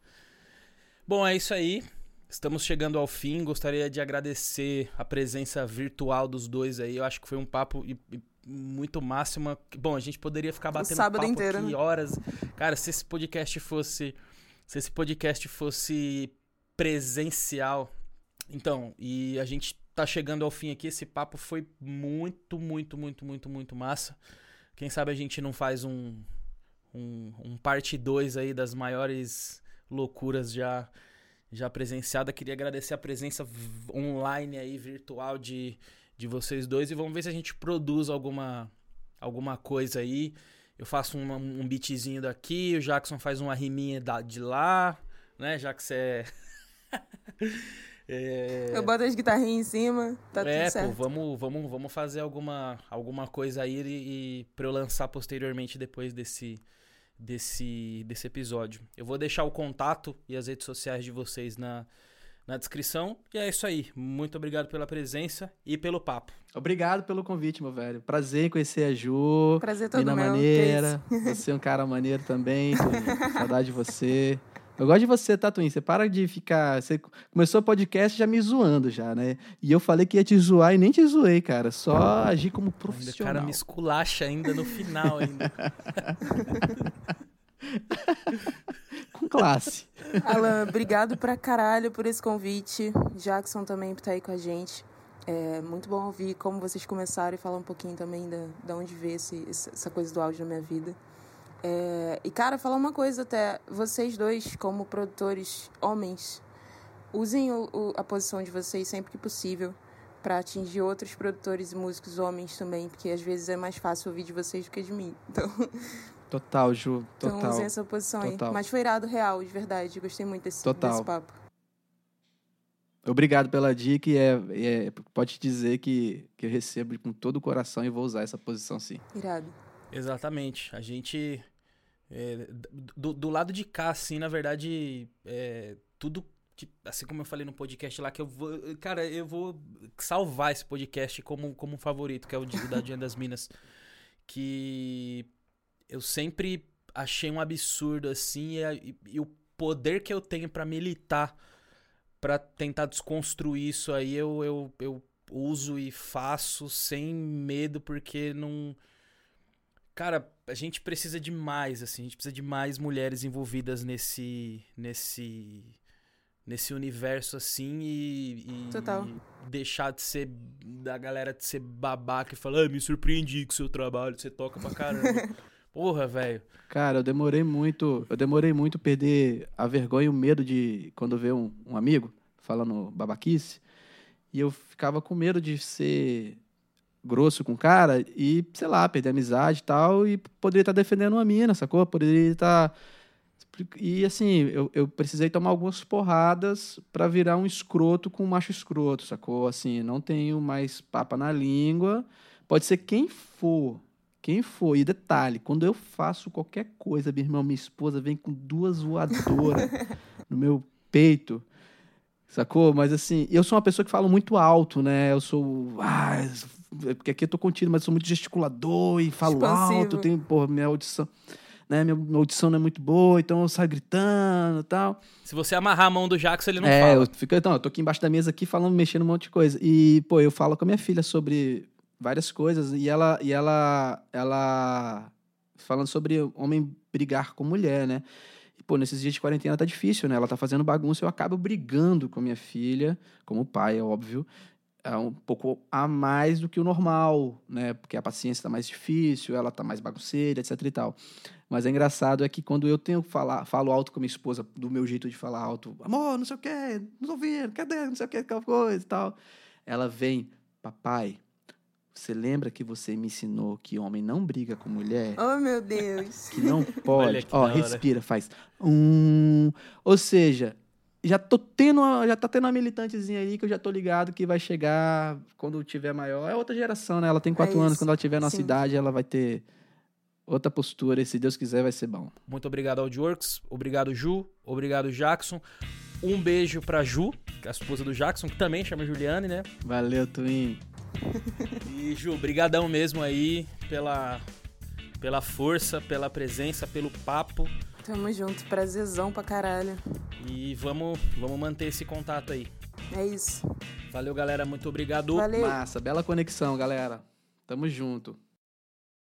A: Bom, é isso aí. Estamos chegando ao fim. Gostaria de agradecer a presença virtual dos dois aí. Eu acho que foi um papo e- e muito máximo. Bom, a gente poderia ficar batendo
B: sábado
A: papo
B: inteiro,
A: aqui
B: né?
A: horas. Cara, se esse podcast fosse se esse podcast fosse presencial, então, e a gente tá chegando ao fim aqui, esse papo foi muito, muito, muito, muito, muito massa. Quem sabe a gente não faz um um, um parte 2 aí das maiores loucuras já já presenciada. Queria agradecer a presença online aí, virtual de, de vocês dois. E vamos ver se a gente produz alguma, alguma coisa aí. Eu faço uma- um beatzinho daqui, o Jackson faz uma riminha da, de lá, né? Já que você é. é...
B: Eu boto as guitarrinhas em cima, tá
A: É,
B: tudo certo.
A: pô, vamos, vamos, vamos fazer alguma, alguma coisa aí e, e pra eu lançar posteriormente depois desse, desse, desse episódio. Eu vou deixar o contato e as redes sociais de vocês na, na descrição. E é isso aí. Muito obrigado pela presença e pelo papo.
C: Obrigado pelo convite, meu velho. Prazer em conhecer a Ju.
B: Prazer todo
C: Mina
B: meu.
C: maneira. Você é um cara maneiro também. Saudade de você. Eu gosto de você, tá, Twin? Você para de ficar. Você começou o podcast já me zoando, já, né? E eu falei que ia te zoar e nem te zoei, cara. Só agi como
A: Ainda o
C: profissional.
A: cara me esculacha ainda no final ainda.
C: Com classe.
B: Alan, obrigado pra caralho por esse convite. Jackson também por estar aí com a gente. É muito bom ouvir como vocês começaram e falar um pouquinho também da, da onde veio esse- essa coisa do áudio na minha vida. É, e, cara, falar uma coisa até. Vocês dois, como produtores homens, usem o- o- a posição de vocês sempre que possível para atingir outros produtores e músicos homens também, porque às vezes é mais fácil ouvir de vocês do que de mim. Então,
C: Total, Ju.
B: então
C: Total.
B: usem essa posição
C: Total.
B: aí. Mas foi irado real, de verdade. Gostei muito desse,
C: Total.
B: desse papo.
C: Obrigado pela dica e é, é- pode dizer que, que eu recebo com todo o coração e vou usar essa posição sim.
B: Irado.
A: Exatamente. A gente. é, do, do lado de cá, assim, na verdade, é, tudo. assim como eu falei no podcast lá, que eu vou. Cara, eu vou salvar esse podcast como, como favorito, que é o da Diana das Minas. Que eu sempre achei um absurdo, assim, e, e- e o poder que eu tenho pra militar, pra tentar desconstruir isso aí, eu, eu, eu uso e faço sem medo, porque não Cara, a gente precisa de mais, assim, a gente precisa de mais mulheres envolvidas nesse. nesse. nesse universo assim e. e
B: Total.
A: deixar de ser. da galera de ser babaca e falar, ah, me surpreendi com o seu trabalho, você toca pra caramba. Porra, velho.
C: Cara, eu demorei muito. Eu demorei muito perder a vergonha e o medo de quando ver um, um amigo falando babaquice. E eu ficava com medo de ser grosso com o cara e, sei lá, perder amizade e tal, e poderia estar defendendo uma mina, sacou? Poderia estar. E assim, eu, eu precisei tomar algumas porradas para virar um escroto com um macho escroto, sacou? Assim, não tenho mais papa na língua. Pode ser quem for, quem for. E detalhe, quando eu faço qualquer coisa, meu irmão, minha esposa vem com duas voadoras no meu peito. Sacou? Mas assim, eu sou uma pessoa que fala muito alto, né? Eu sou. Ah, porque aqui eu tô contido, mas eu sou muito gesticulador e falo
B: Expansivo.
C: alto, tenho, porra, minha audição. Né, minha, minha audição não é muito boa, então eu saio gritando e tal.
A: Se você amarrar a mão do Jackson, ele não
C: é,
A: fala.
C: eu fico, então, eu tô aqui embaixo da mesa aqui falando, mexendo um monte de coisa. E, pô, eu falo com a minha filha sobre várias coisas e ela e ela ela falando sobre homem brigar com mulher, né? E, pô, nesses dias de quarentena tá difícil, né? Ela tá fazendo bagunça, eu acabo brigando com a minha filha, como pai, é óbvio, é um pouco a mais do que o normal, né? Porque a paciência tá mais difícil, ela tá mais bagunceira, etc e tal. Mas é engraçado é que quando eu tenho que falar, falo alto com minha esposa, do meu jeito de falar alto, amor, não sei o quê, não tô ouvindo, cadê, não sei o quê, aquela coisa e tal. Ela vem, papai, você lembra que você me ensinou que homem não briga com mulher?
B: Oh, meu Deus.
C: Que não pode. Ó,
A: hora.
C: respira, faz. Um. Ou seja, já tô tendo uma, já tá tendo uma militantezinha aí que eu já tô ligado que vai chegar quando tiver maior. É outra geração, né? Ela tem quatro
B: É
C: anos, quando ela tiver nossa
B: Sim.
C: idade, ela vai ter outra postura, e se Deus quiser, vai ser bom.
A: Muito obrigado ao Works, obrigado Ju, obrigado Jackson. Um beijo pra Ju, que é a esposa do Jackson, que também chama Juliane, né?
C: Valeu, Twin.
A: E Ju, brigadão mesmo aí pela pela força, pela presença, pelo papo
B: Tamo junto. Prazerzão pra caralho.
A: e vamos vamos manter esse contato aí.
B: É isso.
A: Valeu, galera, muito obrigado.
B: Valeu.
C: Massa, bela conexão, galera. Tamo junto.